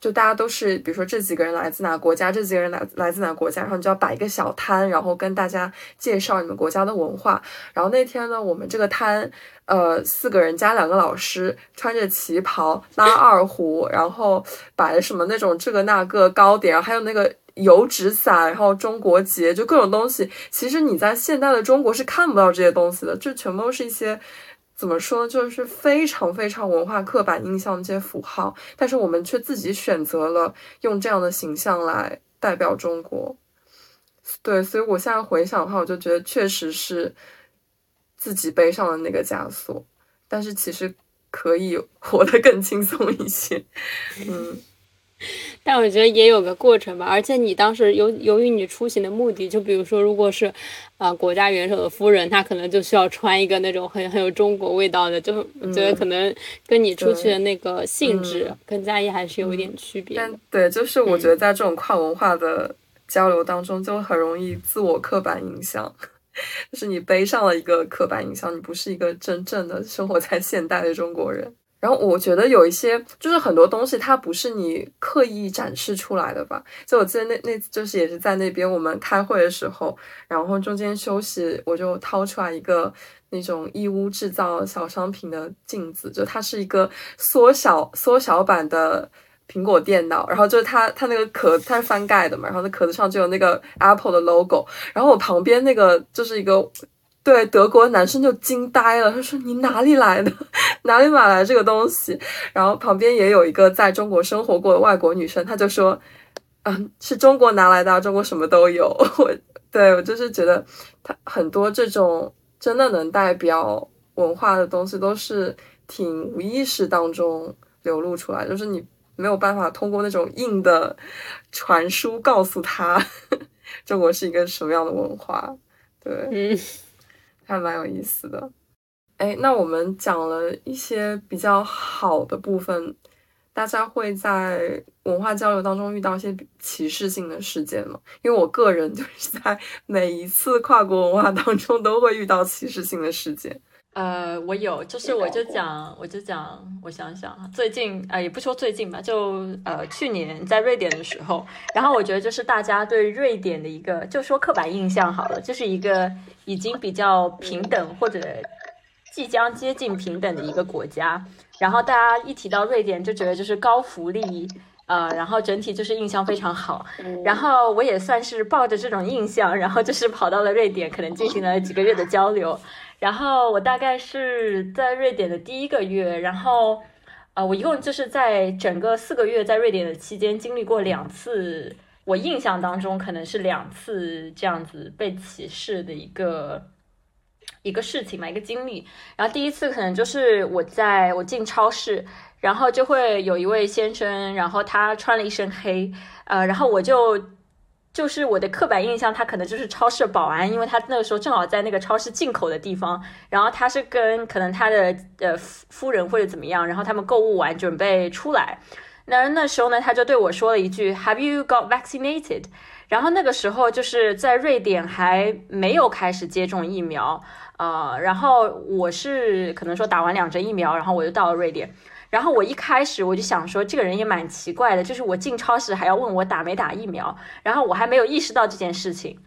就大家都是，比如说这几个人来自哪国家，这几个人来来自哪国家，然后你就要摆一个小摊，然后跟大家介绍你们国家的文化。然后那天呢，我们这个摊，呃，四个人加两个老师，穿着旗袍，拉二胡，然后摆什么那种这个那个糕点，然后还有那个油纸伞，然后中国结，就各种东西。其实你在现代的中国是看不到这些东西的，这全部都是一些。怎么说，就是非常非常文化刻板印象这些符号，但是我们却自己选择了用这样的形象来代表中国。对，所以我现在回想的话，我就觉得确实是自己背上了那个枷锁，但是其实可以活得更轻松一些。嗯。但我觉得也有个过程吧，而且你当时由由于你出行的目的，就比如说，如果是，啊，国家元首的夫人，她可能就需要穿一个那种很很有中国味道的，就我觉得可能跟你出去的那个性质跟嘉义还是有一点区别。但对，就是我觉得在这种跨文化的交流当中，就很容易自我刻板印象，就是你背上了一个刻板印象，你不是一个真正的生活在现代的中国人。然后我觉得有一些，就是很多东西它不是你刻意展示出来的吧？就我记得那那就是也是在那边我们开会的时候，然后中间休息，我就掏出来一个那种义乌制造小商品的镜子，就它是一个缩小缩小版的苹果电脑，然后就是它它那个壳它是翻盖的嘛，然后那壳子上就有那个 Apple 的 logo，然后我旁边那个就是一个。对德国男生就惊呆了，他说：“你哪里来的？哪里买来这个东西？”然后旁边也有一个在中国生活过的外国女生，她就说：“嗯，是中国拿来的，中国什么都有。”我对我就是觉得，他很多这种真的能代表文化的东西，都是挺无意识当中流露出来，就是你没有办法通过那种硬的传输告诉他 中国是一个什么样的文化。对，嗯。还蛮有意思的，哎，那我们讲了一些比较好的部分，大家会在文化交流当中遇到一些歧视性的事件吗？因为我个人就是在每一次跨国文化当中都会遇到歧视性的事件。呃，我有，就是我就讲，我就讲，我想想，最近啊，也不说最近吧，就呃，去年在瑞典的时候，然后我觉得就是大家对瑞典的一个，就说刻板印象好了，就是一个已经比较平等或者即将接近平等的一个国家，然后大家一提到瑞典就觉得就是高福利，呃，然后整体就是印象非常好，然后我也算是抱着这种印象，然后就是跑到了瑞典，可能进行了几个月的交流。然后我大概是在瑞典的第一个月，然后，呃，我一共就是在整个四个月在瑞典的期间经历过两次，我印象当中可能是两次这样子被歧视的一个一个事情嘛，一个经历。然后第一次可能就是我在我进超市，然后就会有一位先生，然后他穿了一身黑，呃，然后我就。就是我的刻板印象，他可能就是超市保安，因为他那个时候正好在那个超市进口的地方，然后他是跟可能他的呃夫人或者怎么样，然后他们购物完准备出来，那那时候呢，他就对我说了一句 Have you got vaccinated？然后那个时候就是在瑞典还没有开始接种疫苗，呃，然后我是可能说打完两针疫苗，然后我就到了瑞典。然后我一开始我就想说，这个人也蛮奇怪的，就是我进超市还要问我打没打疫苗，然后我还没有意识到这件事情。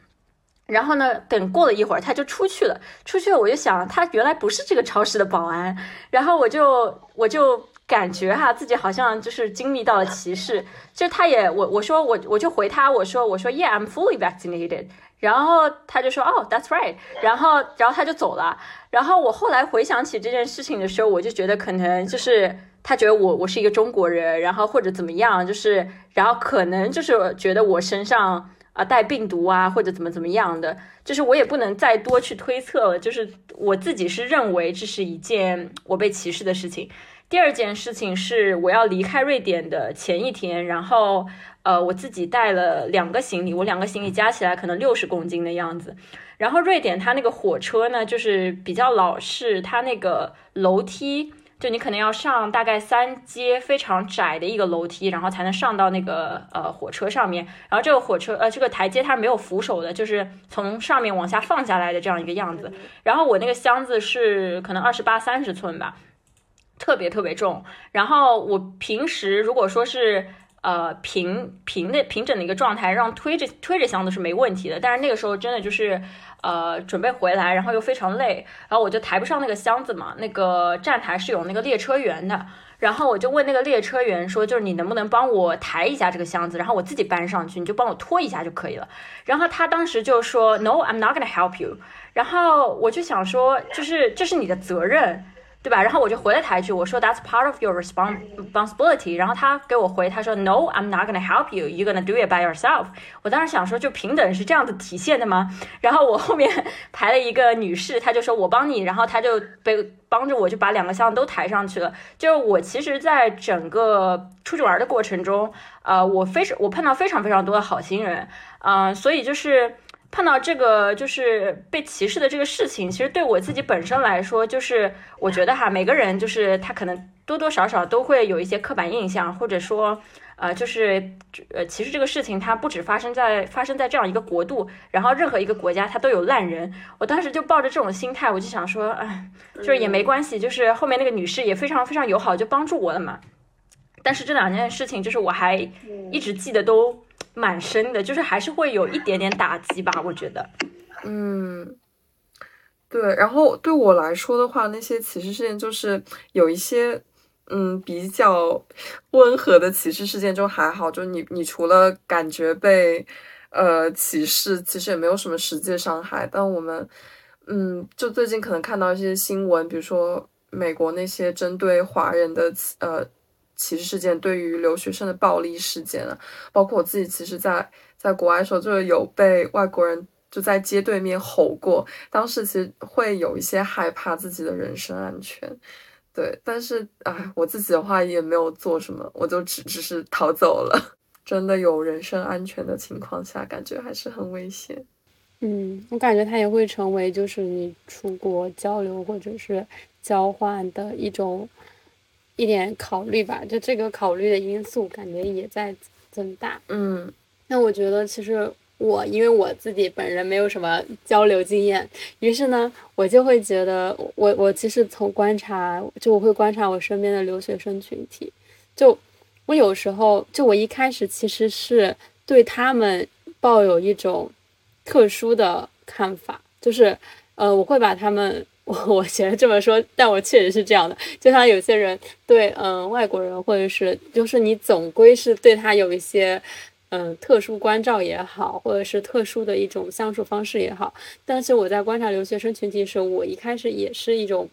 然后呢，等过了一会儿他就出去了，出去了我就想他原来不是这个超市的保安，然后我就我就感觉哈自己好像就是经历到了歧视，就他也我我说我我就回他我说我说 Yeah I'm fully vaccinated，然后他就说哦 That's right，然后然后他就走了。然后我后来回想起这件事情的时候，我就觉得可能就是。他觉得我我是一个中国人，然后或者怎么样，就是然后可能就是觉得我身上啊带病毒啊，或者怎么怎么样的，就是我也不能再多去推测了。就是我自己是认为这是一件我被歧视的事情。第二件事情是我要离开瑞典的前一天，然后呃我自己带了两个行李，我两个行李加起来可能六十公斤的样子。然后瑞典它那个火车呢，就是比较老式，它那个楼梯。就你可能要上大概三阶非常窄的一个楼梯，然后才能上到那个呃火车上面。然后这个火车呃这个台阶它是没有扶手的，就是从上面往下放下来的这样一个样子。然后我那个箱子是可能二十八三十寸吧，特别特别重。然后我平时如果说是呃平平的平整的一个状态，让推着推着箱子是没问题的。但是那个时候真的就是。呃，准备回来，然后又非常累，然后我就抬不上那个箱子嘛。那个站台是有那个列车员的，然后我就问那个列车员说，就是你能不能帮我抬一下这个箱子，然后我自己搬上去，你就帮我拖一下就可以了。然后他当时就说，No，I'm not gonna help you。然后我就想说，就是这是你的责任，对吧？然后我就回了他一句，我说 That's part of your responsibility。然后他给我回，他说 No, I'm not gonna help you. You're gonna do it by yourself。我当时想说，就平等是这样子体现的吗？然后我后面 排了一个女士，她就说我帮你，然后她就被帮着我就把两个箱子都抬上去了。就是我其实，在整个出去玩的过程中，呃，我非常我碰到非常非常多的好心人，嗯，所以就是。碰到这个就是被歧视的这个事情，其实对我自己本身来说，就是我觉得哈，每个人就是他可能多多少少都会有一些刻板印象，或者说，呃，就是呃，其实这个事情它不止发生在发生在这样一个国度，然后任何一个国家它都有烂人。我当时就抱着这种心态，我就想说，哎，就是也没关系，就是后面那个女士也非常非常友好，就帮助我了嘛。但是这两件事情，就是我还一直记得都。蛮深的，就是还是会有一点点打击吧，我觉得。嗯，对。然后对我来说的话，那些歧视事件就是有一些，嗯，比较温和的歧视事件就还好，就你你除了感觉被呃歧视，其实也没有什么实际伤害。但我们，嗯，就最近可能看到一些新闻，比如说美国那些针对华人的呃。歧视事件对于留学生的暴力事件啊，包括我自己，其实，在在国外的时候，就是有被外国人就在街对面吼过，当时其实会有一些害怕自己的人身安全，对，但是哎，我自己的话也没有做什么，我就只只是逃走了。真的有人身安全的情况下，感觉还是很危险。嗯，我感觉它也会成为就是你出国交流或者是交换的一种。一点考虑吧，就这个考虑的因素感觉也在增大。嗯，那我觉得其实我因为我自己本人没有什么交流经验，于是呢，我就会觉得我我其实从观察，就我会观察我身边的留学生群体，就我有时候就我一开始其实是对他们抱有一种特殊的看法，就是呃，我会把他们。我 我觉得这么说，但我确实是这样的。就像有些人对嗯外国人，或者是就是你总归是对他有一些嗯特殊关照也好，或者是特殊的一种相处方式也好。但是我在观察留学生群体时，我一开始也是一种，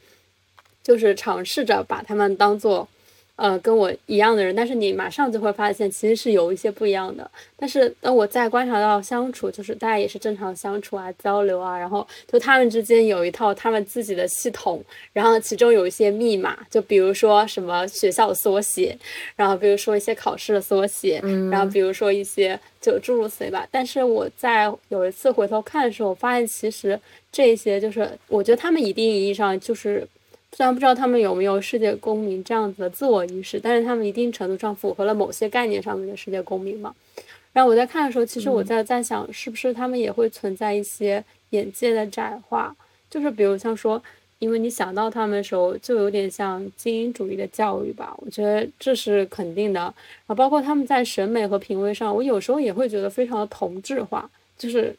就是尝试着把他们当做。呃，跟我一样的人，但是你马上就会发现，其实是有一些不一样的。但是当我在观察到相处，就是大家也是正常相处啊、交流啊，然后就他们之间有一套他们自己的系统，然后其中有一些密码，就比如说什么学校的缩写，然后比如说一些考试的缩写，然后比如说一些就诸如此类吧。但是我在有一次回头看的时候，我发现其实这些就是，我觉得他们一定意义上就是。虽然不知道他们有没有世界公民这样子的自我意识，但是他们一定程度上符合了某些概念上面的世界公民嘛。然后我在看的时候，其实我在在想，是不是他们也会存在一些眼界的窄化？就是比如像说，因为你想到他们的时候，就有点像精英主义的教育吧。我觉得这是肯定的。啊，包括他们在审美和品味上，我有时候也会觉得非常的同质化，就是。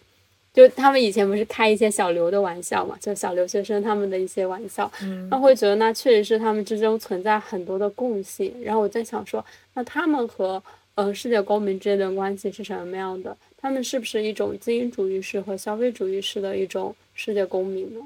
就他们以前不是开一些小留的玩笑嘛，就小留学生他们的一些玩笑，那会觉得那确实是他们之中存在很多的共性。然后我在想说，那他们和呃世界公民之间的关系是什么样的？他们是不是一种精英主义式和消费主义式的一种世界公民呢？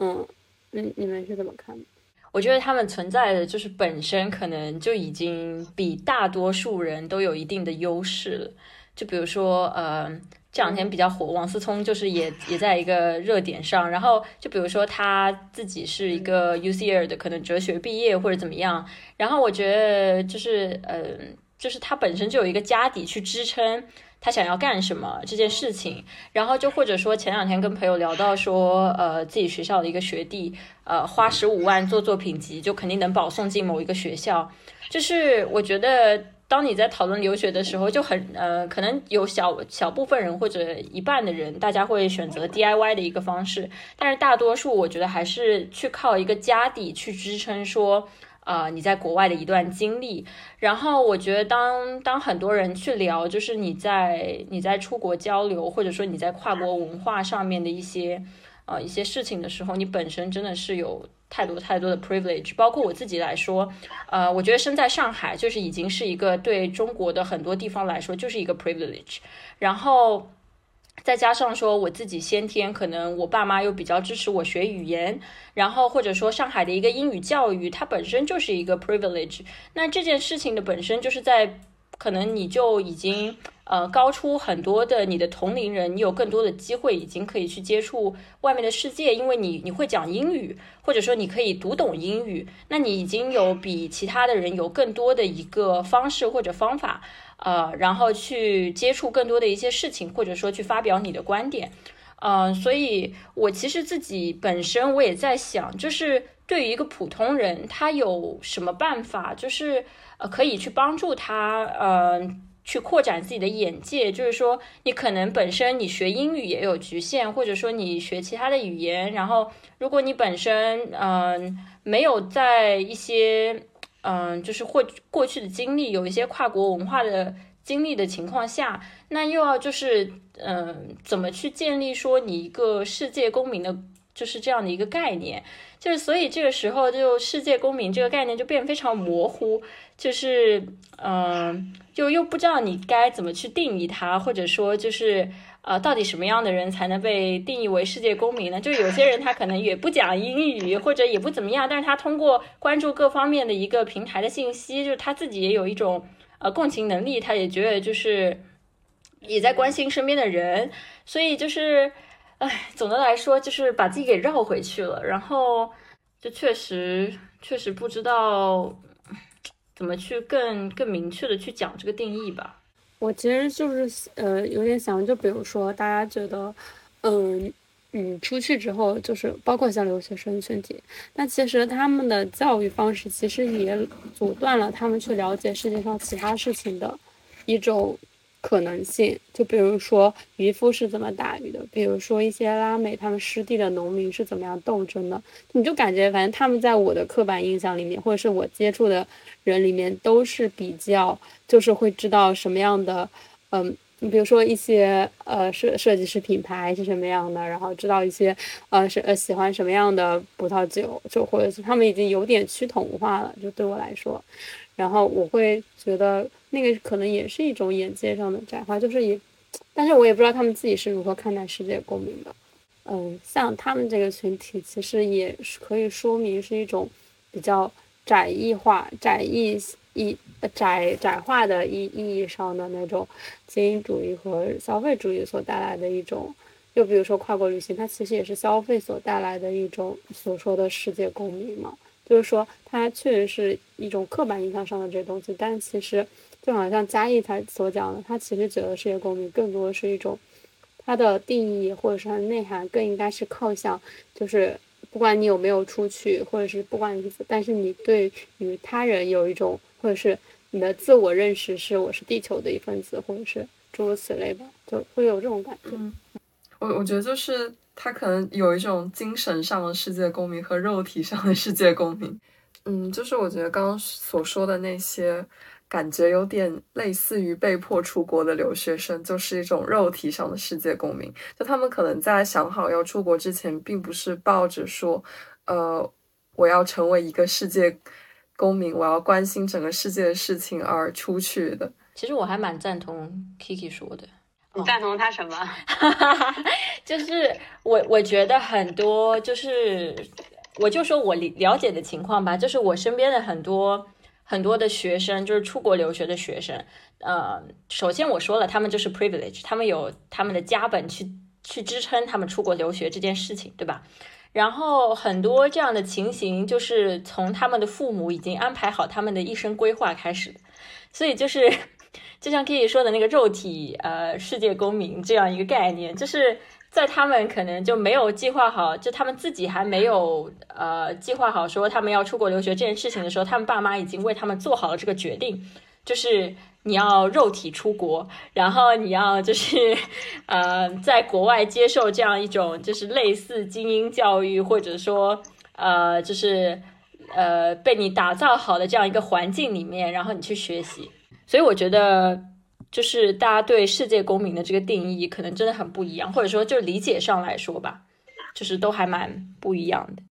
嗯，你你们是怎么看的？我觉得他们存在的就是本身可能就已经比大多数人都有一定的优势了。就比如说，呃。这两天比较火，王思聪就是也 也在一个热点上。然后就比如说他自己是一个 UCL 的，可能哲学毕业或者怎么样。然后我觉得就是呃，就是他本身就有一个家底去支撑他想要干什么这件事情。然后就或者说前两天跟朋友聊到说，呃，自己学校的一个学弟，呃，花十五万做作品集，就肯定能保送进某一个学校。就是我觉得。当你在讨论留学的时候，就很呃，可能有小小部分人或者一半的人，大家会选择 DIY 的一个方式，但是大多数我觉得还是去靠一个家底去支撑，说啊你在国外的一段经历。然后我觉得当当很多人去聊，就是你在你在出国交流，或者说你在跨国文化上面的一些呃一些事情的时候，你本身真的是有。太多太多的 privilege，包括我自己来说，呃，我觉得生在上海就是已经是一个对中国的很多地方来说就是一个 privilege。然后，再加上说我自己先天可能我爸妈又比较支持我学语言，然后或者说上海的一个英语教育，它本身就是一个 privilege。那这件事情的本身就是在可能你就已经呃高出很多的你的同龄人，你有更多的机会已经可以去接触外面的世界，因为你你会讲英语，或者说你可以读懂英语，那你已经有比其他的人有更多的一个方式或者方法。呃，然后去接触更多的一些事情，或者说去发表你的观点，嗯，所以我其实自己本身我也在想，就是对于一个普通人，他有什么办法，就是呃可以去帮助他，嗯，去扩展自己的眼界。就是说，你可能本身你学英语也有局限，或者说你学其他的语言，然后如果你本身嗯没有在一些。嗯，就是过过去的经历，有一些跨国文化的经历的情况下，那又要就是嗯，怎么去建立说你一个世界公民的，就是这样的一个概念，就是所以这个时候就世界公民这个概念就变得非常模糊，就是嗯，就又不知道你该怎么去定义它，或者说就是。呃，到底什么样的人才能被定义为世界公民呢？就有些人他可能也不讲英语，或者也不怎么样，但是他通过关注各方面的一个平台的信息，就是他自己也有一种呃共情能力，他也觉得就是也在关心身边的人，所以就是，哎，总的来说就是把自己给绕回去了，然后就确实确实不知道怎么去更更明确的去讲这个定义吧。我其实就是呃有点想，就比如说大家觉得，嗯嗯，出去之后就是包括像留学生群体，那其实他们的教育方式其实也阻断了他们去了解世界上其他事情的一种。可能性，就比如说渔夫是怎么打鱼的，比如说一些拉美他们湿地的农民是怎么样斗争的，你就感觉反正他们在我的刻板印象里面，或者是我接触的人里面，都是比较就是会知道什么样的，嗯，你比如说一些呃设设计师品牌是什么样的，然后知道一些呃是呃喜欢什么样的葡萄酒，就或者是他们已经有点趋同化了，就对我来说。然后我会觉得那个可能也是一种眼界上的窄化，就是也，但是我也不知道他们自己是如何看待世界公民的。嗯，像他们这个群体，其实也是可以说明是一种比较窄义化、窄义义窄窄化的意意义上的那种精英主义和消费主义所带来的一种。就比如说跨国旅行，它其实也是消费所带来的一种所说的世界公民嘛。就是说，它确实是一种刻板印象上的这些东西，但其实就好像嘉义才所讲的，他其实觉得世界公民更多的是一种它的定义或者是它的内涵，更应该是靠向，就是不管你有没有出去，或者是不管你，但是你对于他人有一种，或者是你的自我认识是我是地球的一份子，或者是诸如此类吧，就会有这种感觉。我我觉得就是。他可能有一种精神上的世界公民和肉体上的世界公民，嗯，就是我觉得刚刚所说的那些，感觉有点类似于被迫出国的留学生，就是一种肉体上的世界公民。就他们可能在想好要出国之前，并不是抱着说，呃，我要成为一个世界公民，我要关心整个世界的事情而出去的。其实我还蛮赞同 Kiki 说的。你赞同他什么？就是我，我觉得很多，就是我就说我了解的情况吧，就是我身边的很多很多的学生，就是出国留学的学生。呃，首先我说了，他们就是 privilege，他们有他们的家本去去支撑他们出国留学这件事情，对吧？然后很多这样的情形，就是从他们的父母已经安排好他们的一生规划开始，所以就是。就像 Kitty 说的那个肉体呃世界公民这样一个概念，就是在他们可能就没有计划好，就他们自己还没有呃计划好说他们要出国留学这件事情的时候，他们爸妈已经为他们做好了这个决定，就是你要肉体出国，然后你要就是 呃在国外接受这样一种就是类似精英教育，或者说呃就是呃被你打造好的这样一个环境里面，然后你去学习。所以我觉得，就是大家对世界公民的这个定义可能真的很不一样，或者说就理解上来说吧，就是都还蛮不一样的。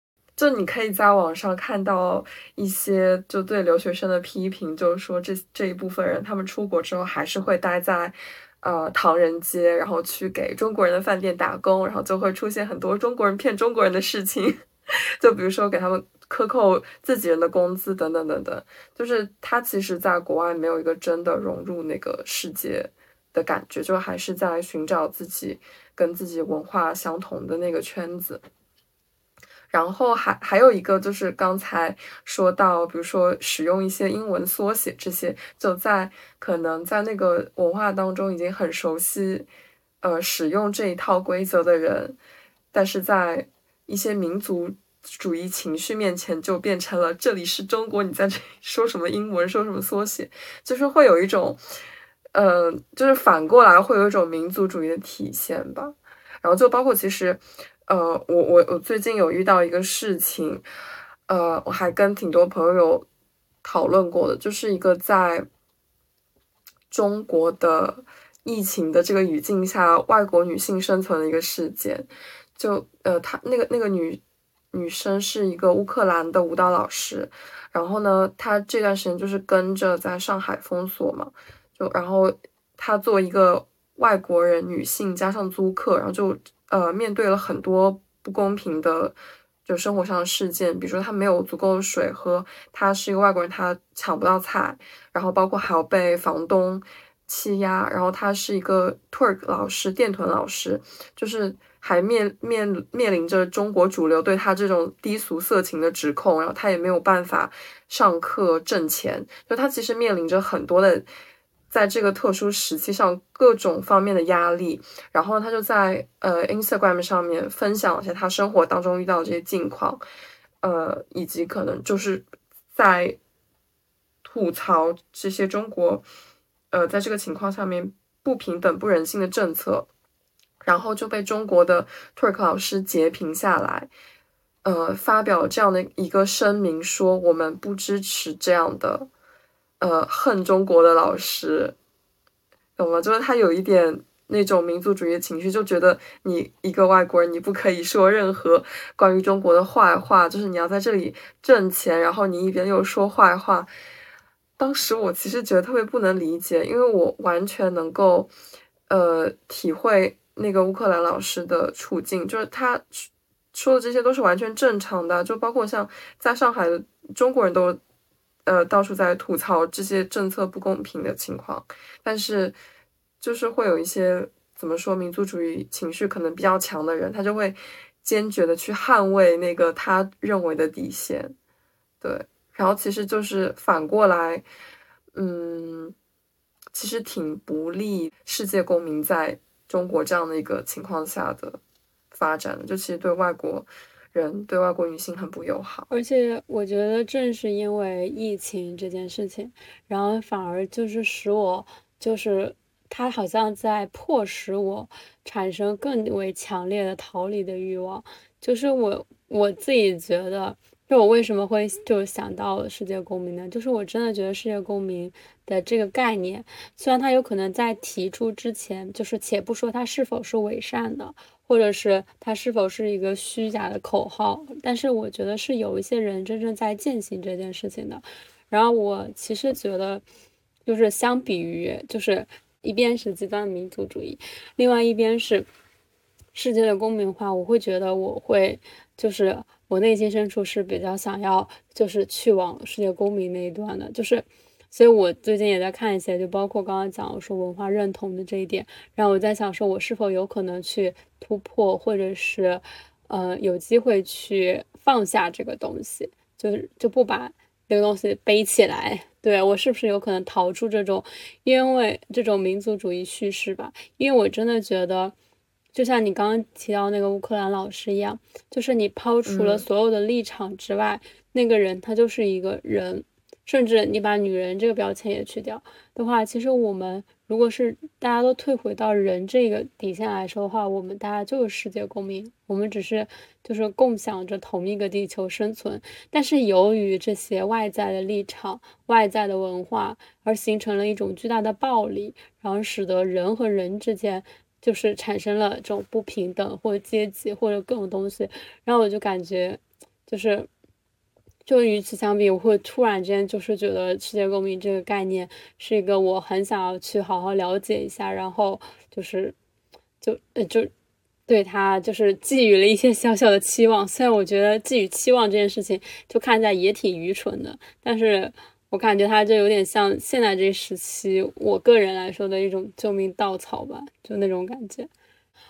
就你可以在网上看到一些就对留学生的批评，就是说这这一部分人他们出国之后还是会待在呃唐人街，然后去给中国人的饭店打工，然后就会出现很多中国人骗中国人的事情，就比如说给他们克扣自己人的工资等等等等，就是他其实在国外没有一个真的融入那个世界的感觉，就还是在寻找自己跟自己文化相同的那个圈子。然后还还有一个就是刚才说到，比如说使用一些英文缩写，这些就在可能在那个文化当中已经很熟悉，呃，使用这一套规则的人，但是在一些民族主义情绪面前，就变成了这里是中国，你在这里说什么英文，说什么缩写，就是会有一种，呃，就是反过来会有一种民族主义的体现吧。然后就包括其实。呃，我我我最近有遇到一个事情，呃，我还跟挺多朋友讨论过的，就是一个在中国的疫情的这个语境下，外国女性生存的一个事件。就呃，她那个那个女女生是一个乌克兰的舞蹈老师，然后呢，她这段时间就是跟着在上海封锁嘛，就然后她作为一个外国人女性加上租客，然后就。呃，面对了很多不公平的就生活上的事件，比如说他没有足够的水喝，他是一个外国人，他抢不到菜，然后包括还要被房东欺压，然后他是一个 Turk 老师，电臀老师，就是还面面面临着中国主流对他这种低俗色情的指控，然后他也没有办法上课挣钱，就他其实面临着很多的。在这个特殊时期上，各种方面的压力，然后他就在呃 Instagram 上面分享一些他生活当中遇到的这些境况，呃，以及可能就是在吐槽这些中国，呃，在这个情况下面不平等、不人性的政策，然后就被中国的 Turk 老师截屏下来，呃，发表这样的一个声明，说我们不支持这样的。呃，恨中国的老师，懂吗？就是他有一点那种民族主义的情绪，就觉得你一个外国人，你不可以说任何关于中国的坏话，就是你要在这里挣钱，然后你一边又说坏话。当时我其实觉得特别不能理解，因为我完全能够呃体会那个乌克兰老师的处境，就是他说的这些都是完全正常的，就包括像在上海的中国人都。呃，到处在吐槽这些政策不公平的情况，但是就是会有一些怎么说民族主义情绪可能比较强的人，他就会坚决的去捍卫那个他认为的底线，对，然后其实就是反过来，嗯，其实挺不利世界公民在中国这样的一个情况下的发展的，就其实对外国。人对外国女性很不友好，而且我觉得正是因为疫情这件事情，然后反而就是使我，就是他好像在迫使我产生更为强烈的逃离的欲望。就是我我自己觉得，就我为什么会就是想到世界公民呢？就是我真的觉得世界公民的这个概念，虽然它有可能在提出之前，就是且不说它是否是伪善的。或者是它是否是一个虚假的口号？但是我觉得是有一些人真正在践行这件事情的。然后我其实觉得，就是相比于，就是一边是极端民族主义，另外一边是世界的公民化，我会觉得我会就是我内心深处是比较想要就是去往世界公民那一段的，就是。所以我最近也在看一些，就包括刚刚讲我说文化认同的这一点，然后我在想说，我是否有可能去突破，或者是，呃，有机会去放下这个东西，就是就不把这个东西背起来。对我是不是有可能逃出这种，因为这种民族主义叙事吧？因为我真的觉得，就像你刚刚提到那个乌克兰老师一样，就是你抛除了所有的立场之外，那个人他就是一个人。甚至你把女人这个标签也去掉的话，其实我们如果是大家都退回到人这个底线来说的话，我们大家就是世界公民，我们只是就是共享着同一个地球生存。但是由于这些外在的立场、外在的文化，而形成了一种巨大的暴力，然后使得人和人之间就是产生了这种不平等或者阶级或者各种东西。然后我就感觉就是。就与此相比，我会突然之间就是觉得世界公民这个概念是一个我很想要去好好了解一下，然后就是就呃就对他就是寄予了一些小小的期望。虽然我觉得寄予期望这件事情就看起来也挺愚蠢的，但是我感觉它就有点像现在这时期我个人来说的一种救命稻草吧，就那种感觉。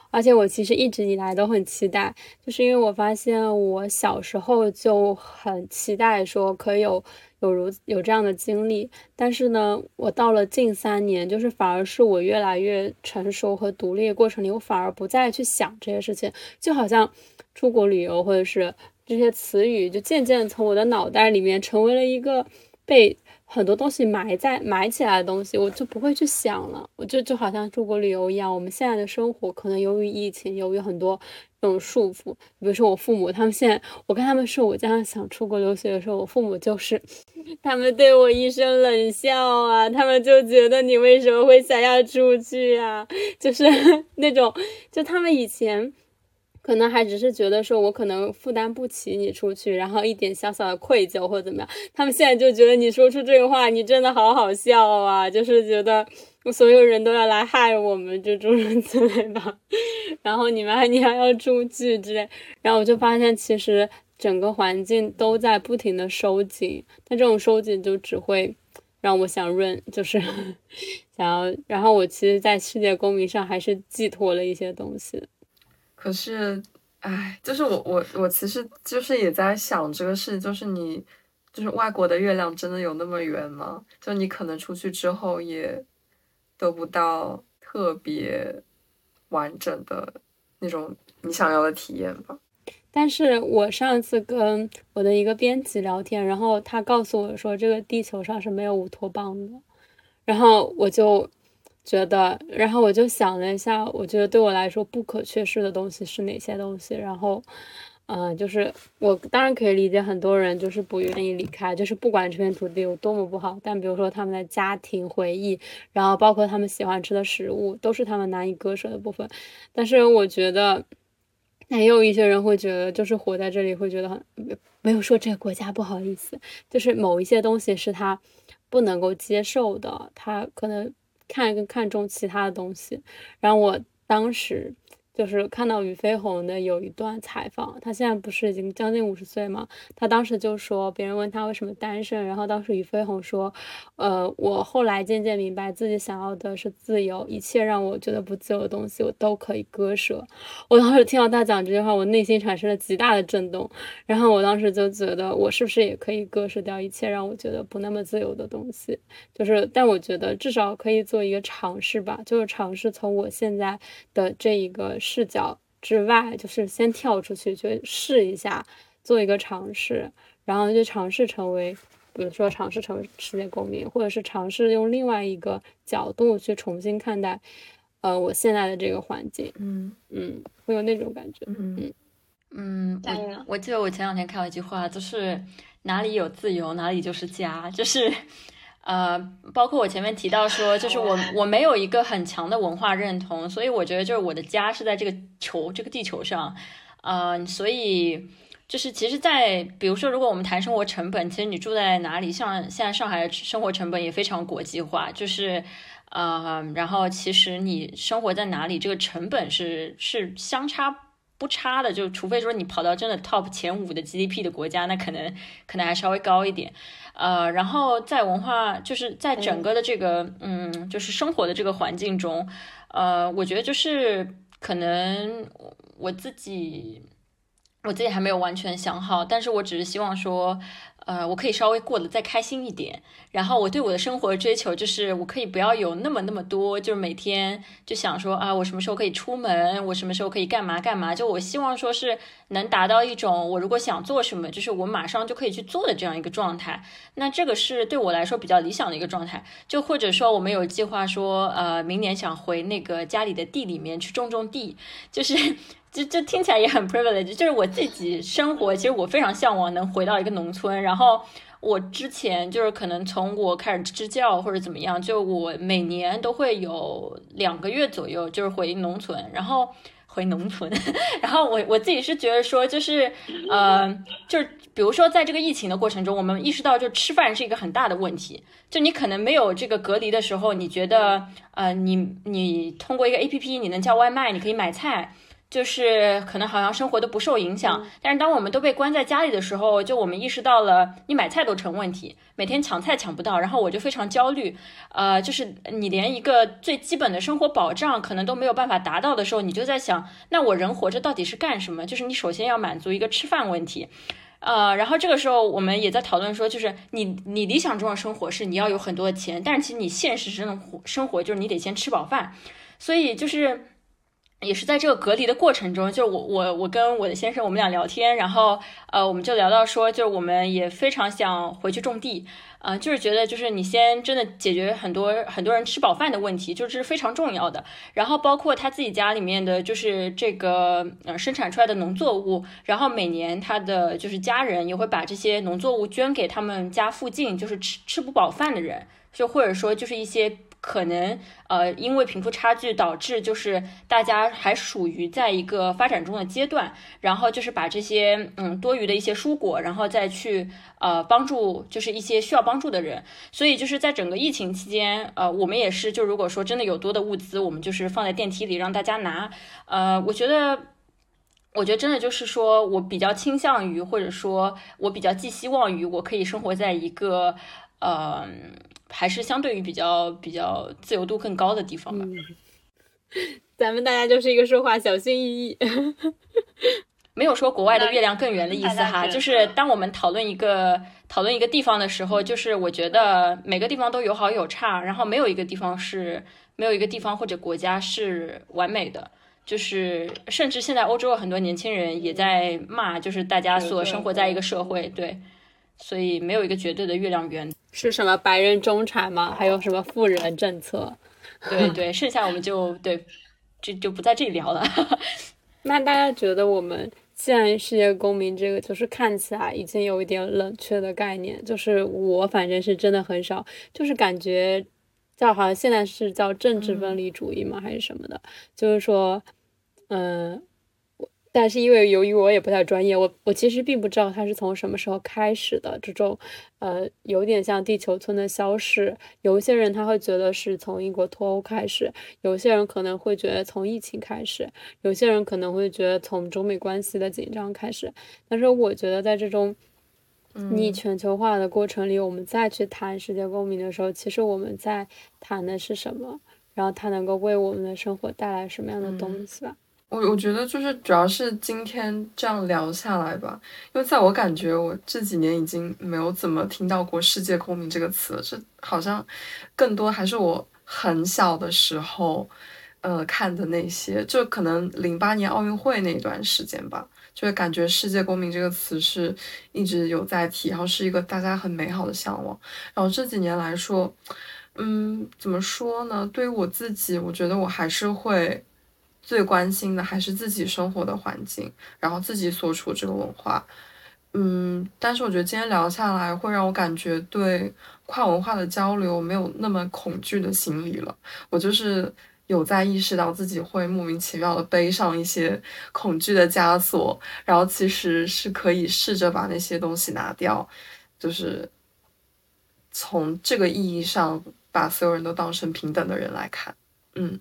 而且我其实一直以来都很期待，就是因为我发现我小时候就很期待说可以有有如有这样的经历，但是呢，我到了近三年，就是反而是我越来越成熟和独立的过程里，我反而不再去想这些事情，就好像出国旅游或者是这些词语，就渐渐从我的脑袋里面成为了一个被。很多东西埋在埋起来的东西，我就不会去想了。我就就好像出国旅游一样，我们现在的生活可能由于疫情，由于很多这种束缚，比如说我父母，他们现在，我跟他们说我将来想出国留学的时候，我父母就是，他们对我一声冷笑啊，他们就觉得你为什么会想要出去啊？就是 那种，就他们以前。可能还只是觉得说，我可能负担不起你出去，然后一点小小的愧疚或者怎么样。他们现在就觉得你说出这个话，你真的好好笑啊，就是觉得所有人都要来害我们，就诸如此类的。然后你们还你还要出去之类，然后我就发现其实整个环境都在不停的收紧，但这种收紧就只会让我想润，就是 想要。然后我其实，在世界公民上还是寄托了一些东西。可是，哎，就是我我我其实就是也在想这个事，就是你就是外国的月亮真的有那么圆吗？就你可能出去之后也得不到特别完整的那种你想要的体验吧。但是我上次跟我的一个编辑聊天，然后他告诉我说，这个地球上是没有乌托邦的，然后我就。觉得，然后我就想了一下，我觉得对我来说不可缺失的东西是哪些东西？然后，嗯，就是我当然可以理解很多人就是不愿意离开，就是不管这片土地有多么不好，但比如说他们的家庭回忆，然后包括他们喜欢吃的食物，都是他们难以割舍的部分。但是我觉得，也有一些人会觉得，就是活在这里会觉得很没有说这个国家不好意思，就是某一些东西是他不能够接受的，他可能。看更看重其他的东西，然后我当时。就是看到俞飞鸿的有一段采访，他现在不是已经将近五十岁吗？他当时就说，别人问他为什么单身，然后当时俞飞鸿说，呃，我后来渐渐明白自己想要的是自由，一切让我觉得不自由的东西，我都可以割舍。我当时听到他讲这句话，我内心产生了极大的震动，然后我当时就觉得，我是不是也可以割舍掉一切让我觉得不那么自由的东西？就是，但我觉得至少可以做一个尝试吧，就是尝试从我现在的这一个。视角之外，就是先跳出去，去试一下，做一个尝试，然后就尝试成为，比如说尝试成为世界公民，或者是尝试用另外一个角度去重新看待，呃，我现在的这个环境，嗯。嗯，会有那种感觉，嗯。嗯，我我记得我前两天看了一句话，就是哪里有自由，哪里就是家，就是。呃，包括我前面提到说，就是我我没有一个很强的文化认同，所以我觉得就是我的家是在这个球这个地球上，呃，所以就是其实，在比如说，如果我们谈生活成本，其实你住在哪里，像现在上海的生活成本也非常国际化，就是呃，然后其实你生活在哪里，这个成本是是相差不差的，就除非说你跑到真的 top 前五的 GDP 的国家，那可能可能还稍微高一点。呃，然后在文化，就是在整个的这个，嗯，就是生活的这个环境中，呃，我觉得就是可能我自己，我自己还没有完全想好，但是我只是希望说。呃，我可以稍微过得再开心一点，然后我对我的生活追求就是，我可以不要有那么那么多，就是每天就想说啊，我什么时候可以出门，我什么时候可以干嘛干嘛，就我希望说是能达到一种，我如果想做什么，就是我马上就可以去做的这样一个状态。那这个是对我来说比较理想的一个状态。就或者说我们有计划说，呃，明年想回那个家里的地里面去种种地，就是。就就听起来也很 privilege，就是我自己生活，其实我非常向往能回到一个农村。然后我之前就是可能从我开始支教或者怎么样，就我每年都会有两个月左右就是回农村，然后。回农村。然后我我自己是觉得说，就是呃，就是比如说在这个疫情的过程中，我们意识到就吃饭是一个很大的问题。就你可能没有这个隔离的时候，你觉得呃，你你通过一个 A P P，你能叫外卖，你可以买菜。就是可能好像生活都不受影响，但是当我们都被关在家里的时候，就我们意识到了你买菜都成问题，每天抢菜抢不到，然后我就非常焦虑。呃，就是你连一个最基本的生活保障可能都没有办法达到的时候，你就在想，那我人活着到底是干什么？就是你首先要满足一个吃饭问题，呃，然后这个时候我们也在讨论说，就是你你理想中的生活是你要有很多的钱，但是其实你现实中的活生活就是你得先吃饱饭，所以就是。也是在这个隔离的过程中，就是我我我跟我的先生我们俩聊天，然后呃我们就聊到说，就是我们也非常想回去种地，呃就是觉得就是你先真的解决很多很多人吃饱饭的问题，就是非常重要的。然后包括他自己家里面的就是这个呃生产出来的农作物，然后每年他的就是家人也会把这些农作物捐给他们家附近就是吃吃不饱饭的人，就或者说就是一些。可能呃，因为贫富差距导致就是大家还属于在一个发展中的阶段，然后就是把这些嗯多余的一些蔬果，然后再去呃帮助就是一些需要帮助的人。所以就是在整个疫情期间，呃，我们也是就如果说真的有多的物资，我们就是放在电梯里让大家拿。呃，我觉得，我觉得真的就是说我比较倾向于，或者说我比较寄希望于我可以生活在一个呃。还是相对于比较比较自由度更高的地方吧。咱们大家就是一个说话小心翼翼，没有说国外的月亮更圆的意思哈。就是当我们讨论一个讨论一个地方的时候，就是我觉得每个地方都有好有差，然后没有一个地方是没有一个地方或者国家是完美的。就是甚至现在欧洲有很多年轻人也在骂，就是大家所生活在一个社会，对，所以没有一个绝对的月亮圆。是什么白人中产吗？还有什么富人政策？对对，剩下我们就对，就就不在这里聊了。那大家觉得我们既然世界公民这个，就是看起来已经有一点冷却的概念，就是我反正是真的很少，就是感觉叫好像现在是叫政治分离主义吗？还是什么的？就是说，嗯。但是因为由于我也不太专业，我我其实并不知道它是从什么时候开始的这种，呃，有点像地球村的消逝。有一些人他会觉得是从英国脱欧开始，有些人可能会觉得从疫情开始，有些人可能会觉得从中美关系的紧张开始。但是我觉得在这种逆全球化的过程里，我们再去谈世界公民的时候，其实我们在谈的是什么？然后它能够为我们的生活带来什么样的东西吧？我我觉得就是主要是今天这样聊下来吧，因为在我感觉我这几年已经没有怎么听到过“世界公民”这个词了，这好像更多还是我很小的时候，呃看的那些，就可能零八年奥运会那段时间吧，就会感觉“世界公民”这个词是一直有在提，然后是一个大家很美好的向往。然后这几年来说，嗯，怎么说呢？对于我自己，我觉得我还是会。最关心的还是自己生活的环境，然后自己所处这个文化，嗯，但是我觉得今天聊下来，会让我感觉对跨文化的交流没有那么恐惧的心理了。我就是有在意识到自己会莫名其妙的背上一些恐惧的枷锁，然后其实是可以试着把那些东西拿掉，就是从这个意义上把所有人都当成平等的人来看，嗯。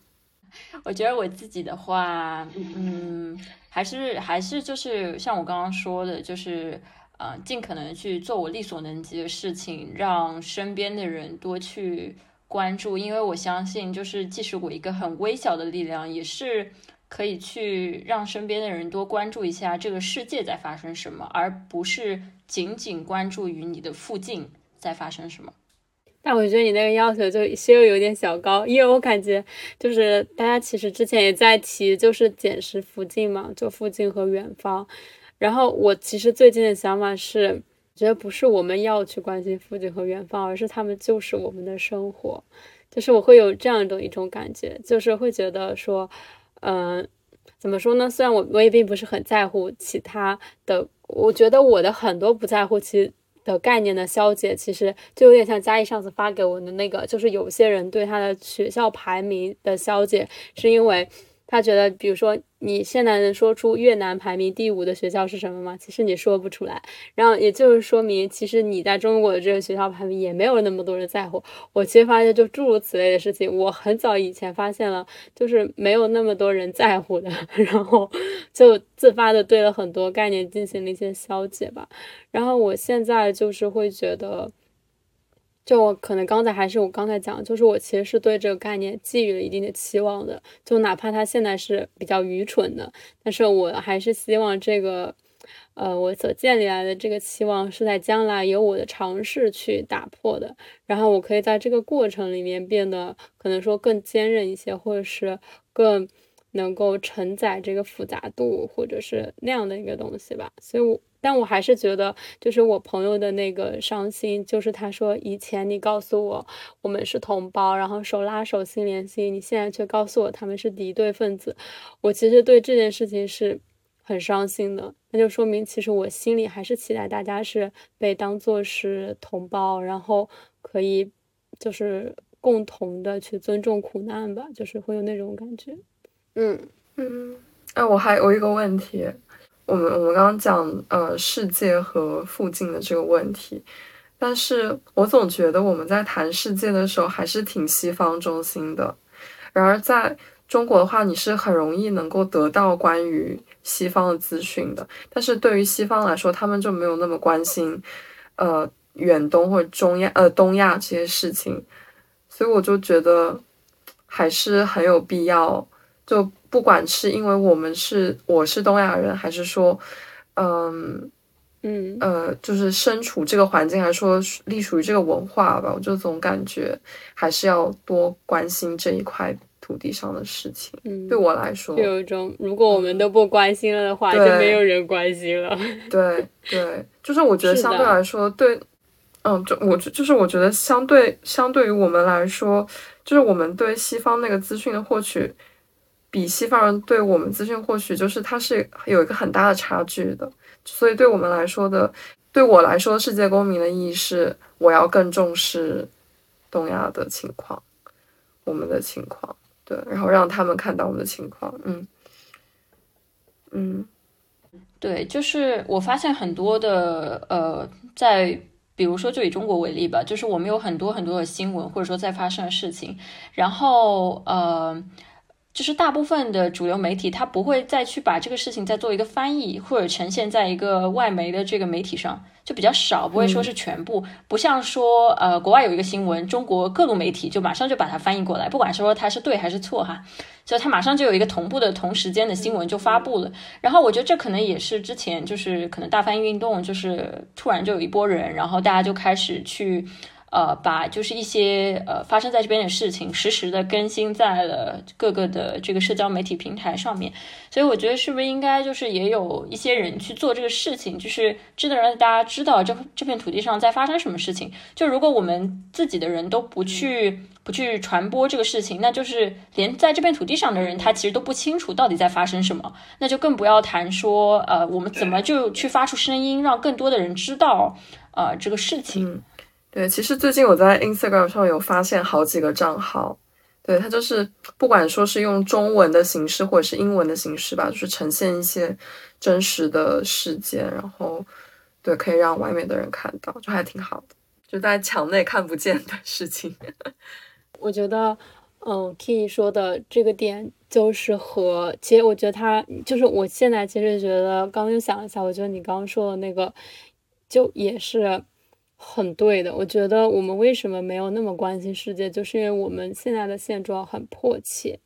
我觉得我自己的话，嗯，还是还是就是像我刚刚说的，就是呃，尽可能去做我力所能及的事情，让身边的人多去关注，因为我相信，就是即使我一个很微小的力量，也是可以去让身边的人多关注一下这个世界在发生什么，而不是仅仅关注于你的附近在发生什么。但我觉得你那个要求就稍微有点小高，因为我感觉就是大家其实之前也在提，就是捡拾附近嘛，就附近和远方。然后我其实最近的想法是，觉得不是我们要去关心附近和远方，而是他们就是我们的生活。就是我会有这样的一种感觉，就是会觉得说，嗯，怎么说呢？虽然我我也并不是很在乎其他的，我觉得我的很多不在乎，其实。的概念的消解，其实就有点像嘉义上次发给我的那个，就是有些人对他的学校排名的消解，是因为他觉得，比如说你现在能说出越南排名第五的学校是什么吗？其实你说不出来。然后也就是说明，其实你在中国的这个学校排名也没有那么多人在乎。我其实发现，就诸如此类的事情，我很早以前发现了，就是没有那么多人在乎的，然后就自发的对了很多概念进行了一些消解吧。然后我现在就是会觉得。就我可能刚才还是我刚才讲，就是我其实是对这个概念寄予了一定的期望的，就哪怕它现在是比较愚蠢的，但是我还是希望这个，呃，我所建立来的这个期望是在将来有我的尝试去打破的，然后我可以在这个过程里面变得可能说更坚韧一些，或者是更能够承载这个复杂度，或者是那样的一个东西吧，所以，我。但我还是觉得，就是我朋友的那个伤心，就是他说以前你告诉我我们是同胞，然后手拉手心连心，你现在却告诉我他们是敌对分子，我其实对这件事情是很伤心的。那就说明其实我心里还是期待大家是被当做是同胞，然后可以就是共同的去尊重苦难吧，就是会有那种感觉。嗯嗯，哎，我还有一个问题。我们我们刚刚讲呃世界和附近的这个问题，但是我总觉得我们在谈世界的时候还是挺西方中心的。然而在中国的话，你是很容易能够得到关于西方的资讯的。但是对于西方来说，他们就没有那么关心呃远东或者中亚呃东亚这些事情，所以我就觉得还是很有必要就。不管是因为我们是我是东亚人，还是说，嗯嗯呃，就是身处这个环境，还是说隶属于这个文化吧，我就总感觉还是要多关心这一块土地上的事情。嗯，对我来说，有一种如果我们都不关心了的话，就没有人关心了。对对，就是我觉得相对来说，对，嗯，就我就是我觉得相对相对于我们来说，就是我们对西方那个资讯的获取。比西方人对我们资讯获取，就是它是有一个很大的差距的，所以对我们来说的，对我来说，世界公民的意义是，我要更重视东亚的情况，我们的情况，对，然后让他们看到我们的情况，嗯，嗯，对，就是我发现很多的，呃，在比如说就以中国为例吧，就是我们有很多很多的新闻，或者说在发生的事情，然后，呃。就是大部分的主流媒体，它不会再去把这个事情再做一个翻译，或者呈现在一个外媒的这个媒体上，就比较少，不会说是全部。不像说，呃，国外有一个新闻，中国各路媒体就马上就把它翻译过来，不管说它是对还是错哈，所以它马上就有一个同步的同时间的新闻就发布了。然后我觉得这可能也是之前就是可能大翻译运动，就是突然就有一波人，然后大家就开始去。呃，把就是一些呃发生在这边的事情，实时的更新在了各个的这个社交媒体平台上面，所以我觉得是不是应该就是也有一些人去做这个事情，就是真的让大家知道这这片土地上在发生什么事情。就如果我们自己的人都不去不去传播这个事情，那就是连在这片土地上的人他其实都不清楚到底在发生什么，那就更不要谈说呃我们怎么就去发出声音，让更多的人知道呃这个事情。对，其实最近我在 Instagram 上有发现好几个账号，对他就是不管说是用中文的形式或者是英文的形式吧，就是呈现一些真实的事件，然后对可以让外面的人看到，就还挺好的，就在墙内看不见的事情。我觉得，嗯，Key 说的这个点就是和，其实我觉得他就是我现在其实觉得，刚又想了一下，我觉得你刚刚说的那个就也是。很对的，我觉得我们为什么没有那么关心世界，就是因为我们现在的现状很迫切。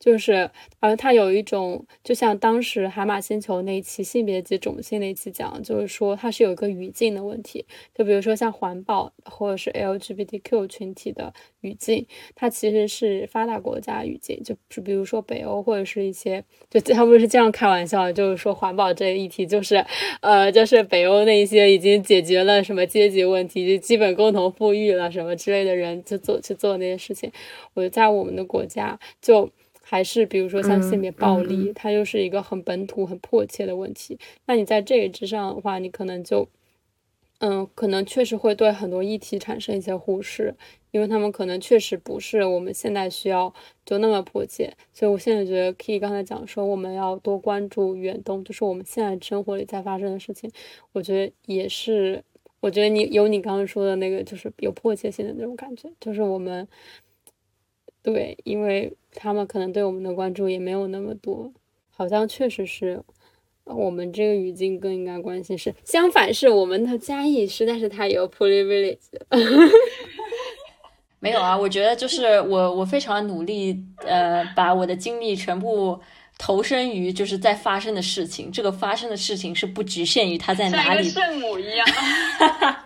就是，而它有一种，就像当时海马星球那一期性别及种姓那一期讲，就是说它是有一个语境的问题。就比如说像环保或者是 LGBTQ 群体的语境，它其实是发达国家语境，就是比如说北欧或者是一些，就他们是这样开玩笑，就是说环保这一题，就是呃，就是北欧那一些已经解决了什么阶级问题，就基本共同富裕了什么之类的人，就做去做那些事情。我在我们的国家就。还是比如说像性别暴力，它又是一个很本土、很迫切的问题。那你在这个之上的话，你可能就嗯，可能确实会对很多议题产生一些忽视，因为他们可能确实不是我们现在需要就那么迫切。所以我现在觉得，Key 刚才讲说我们要多关注远东，就是我们现在生活里在发生的事情，我觉得也是，我觉得你有你刚刚说的那个，就是有迫切性的那种感觉，就是我们对，因为他们可能对我们的关注也没有那么多，好像确实是。我们这个语境更应该关心是，相反是我们的嘉义实在是太有 privilege。没有啊，我觉得就是我我非常努力，呃，把我的精力全部投身于就是在发生的事情。这个发生的事情是不局限于它在哪里。像圣母一样。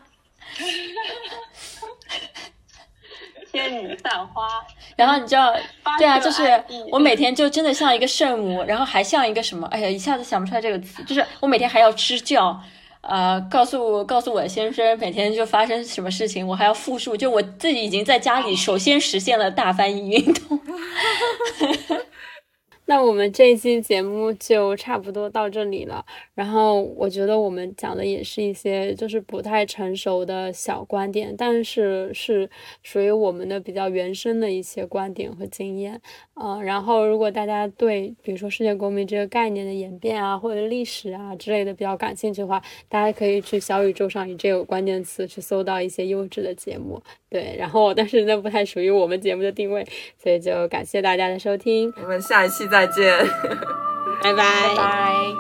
仙女散花，然后你知道，对啊，就是我每天就真的像一个圣母，然后还像一个什么？哎呀，一下子想不出来这个词。就是我每天还要支教，呃，告诉告诉我先生每天就发生什么事情，我还要复述。就我自己已经在家里首先实现了大翻译运动。那我们这一期节目就差不多到这里了。然后我觉得我们讲的也是一些就是不太成熟的小观点，但是是属于我们的比较原生的一些观点和经验。嗯，然后如果大家对比如说世界公民这个概念的演变啊，或者历史啊之类的比较感兴趣的话，大家可以去小宇宙上以这个关键词去搜到一些优质的节目。对，然后但是那不太属于我们节目的定位，所以就感谢大家的收听，我们下一期再见，拜拜拜。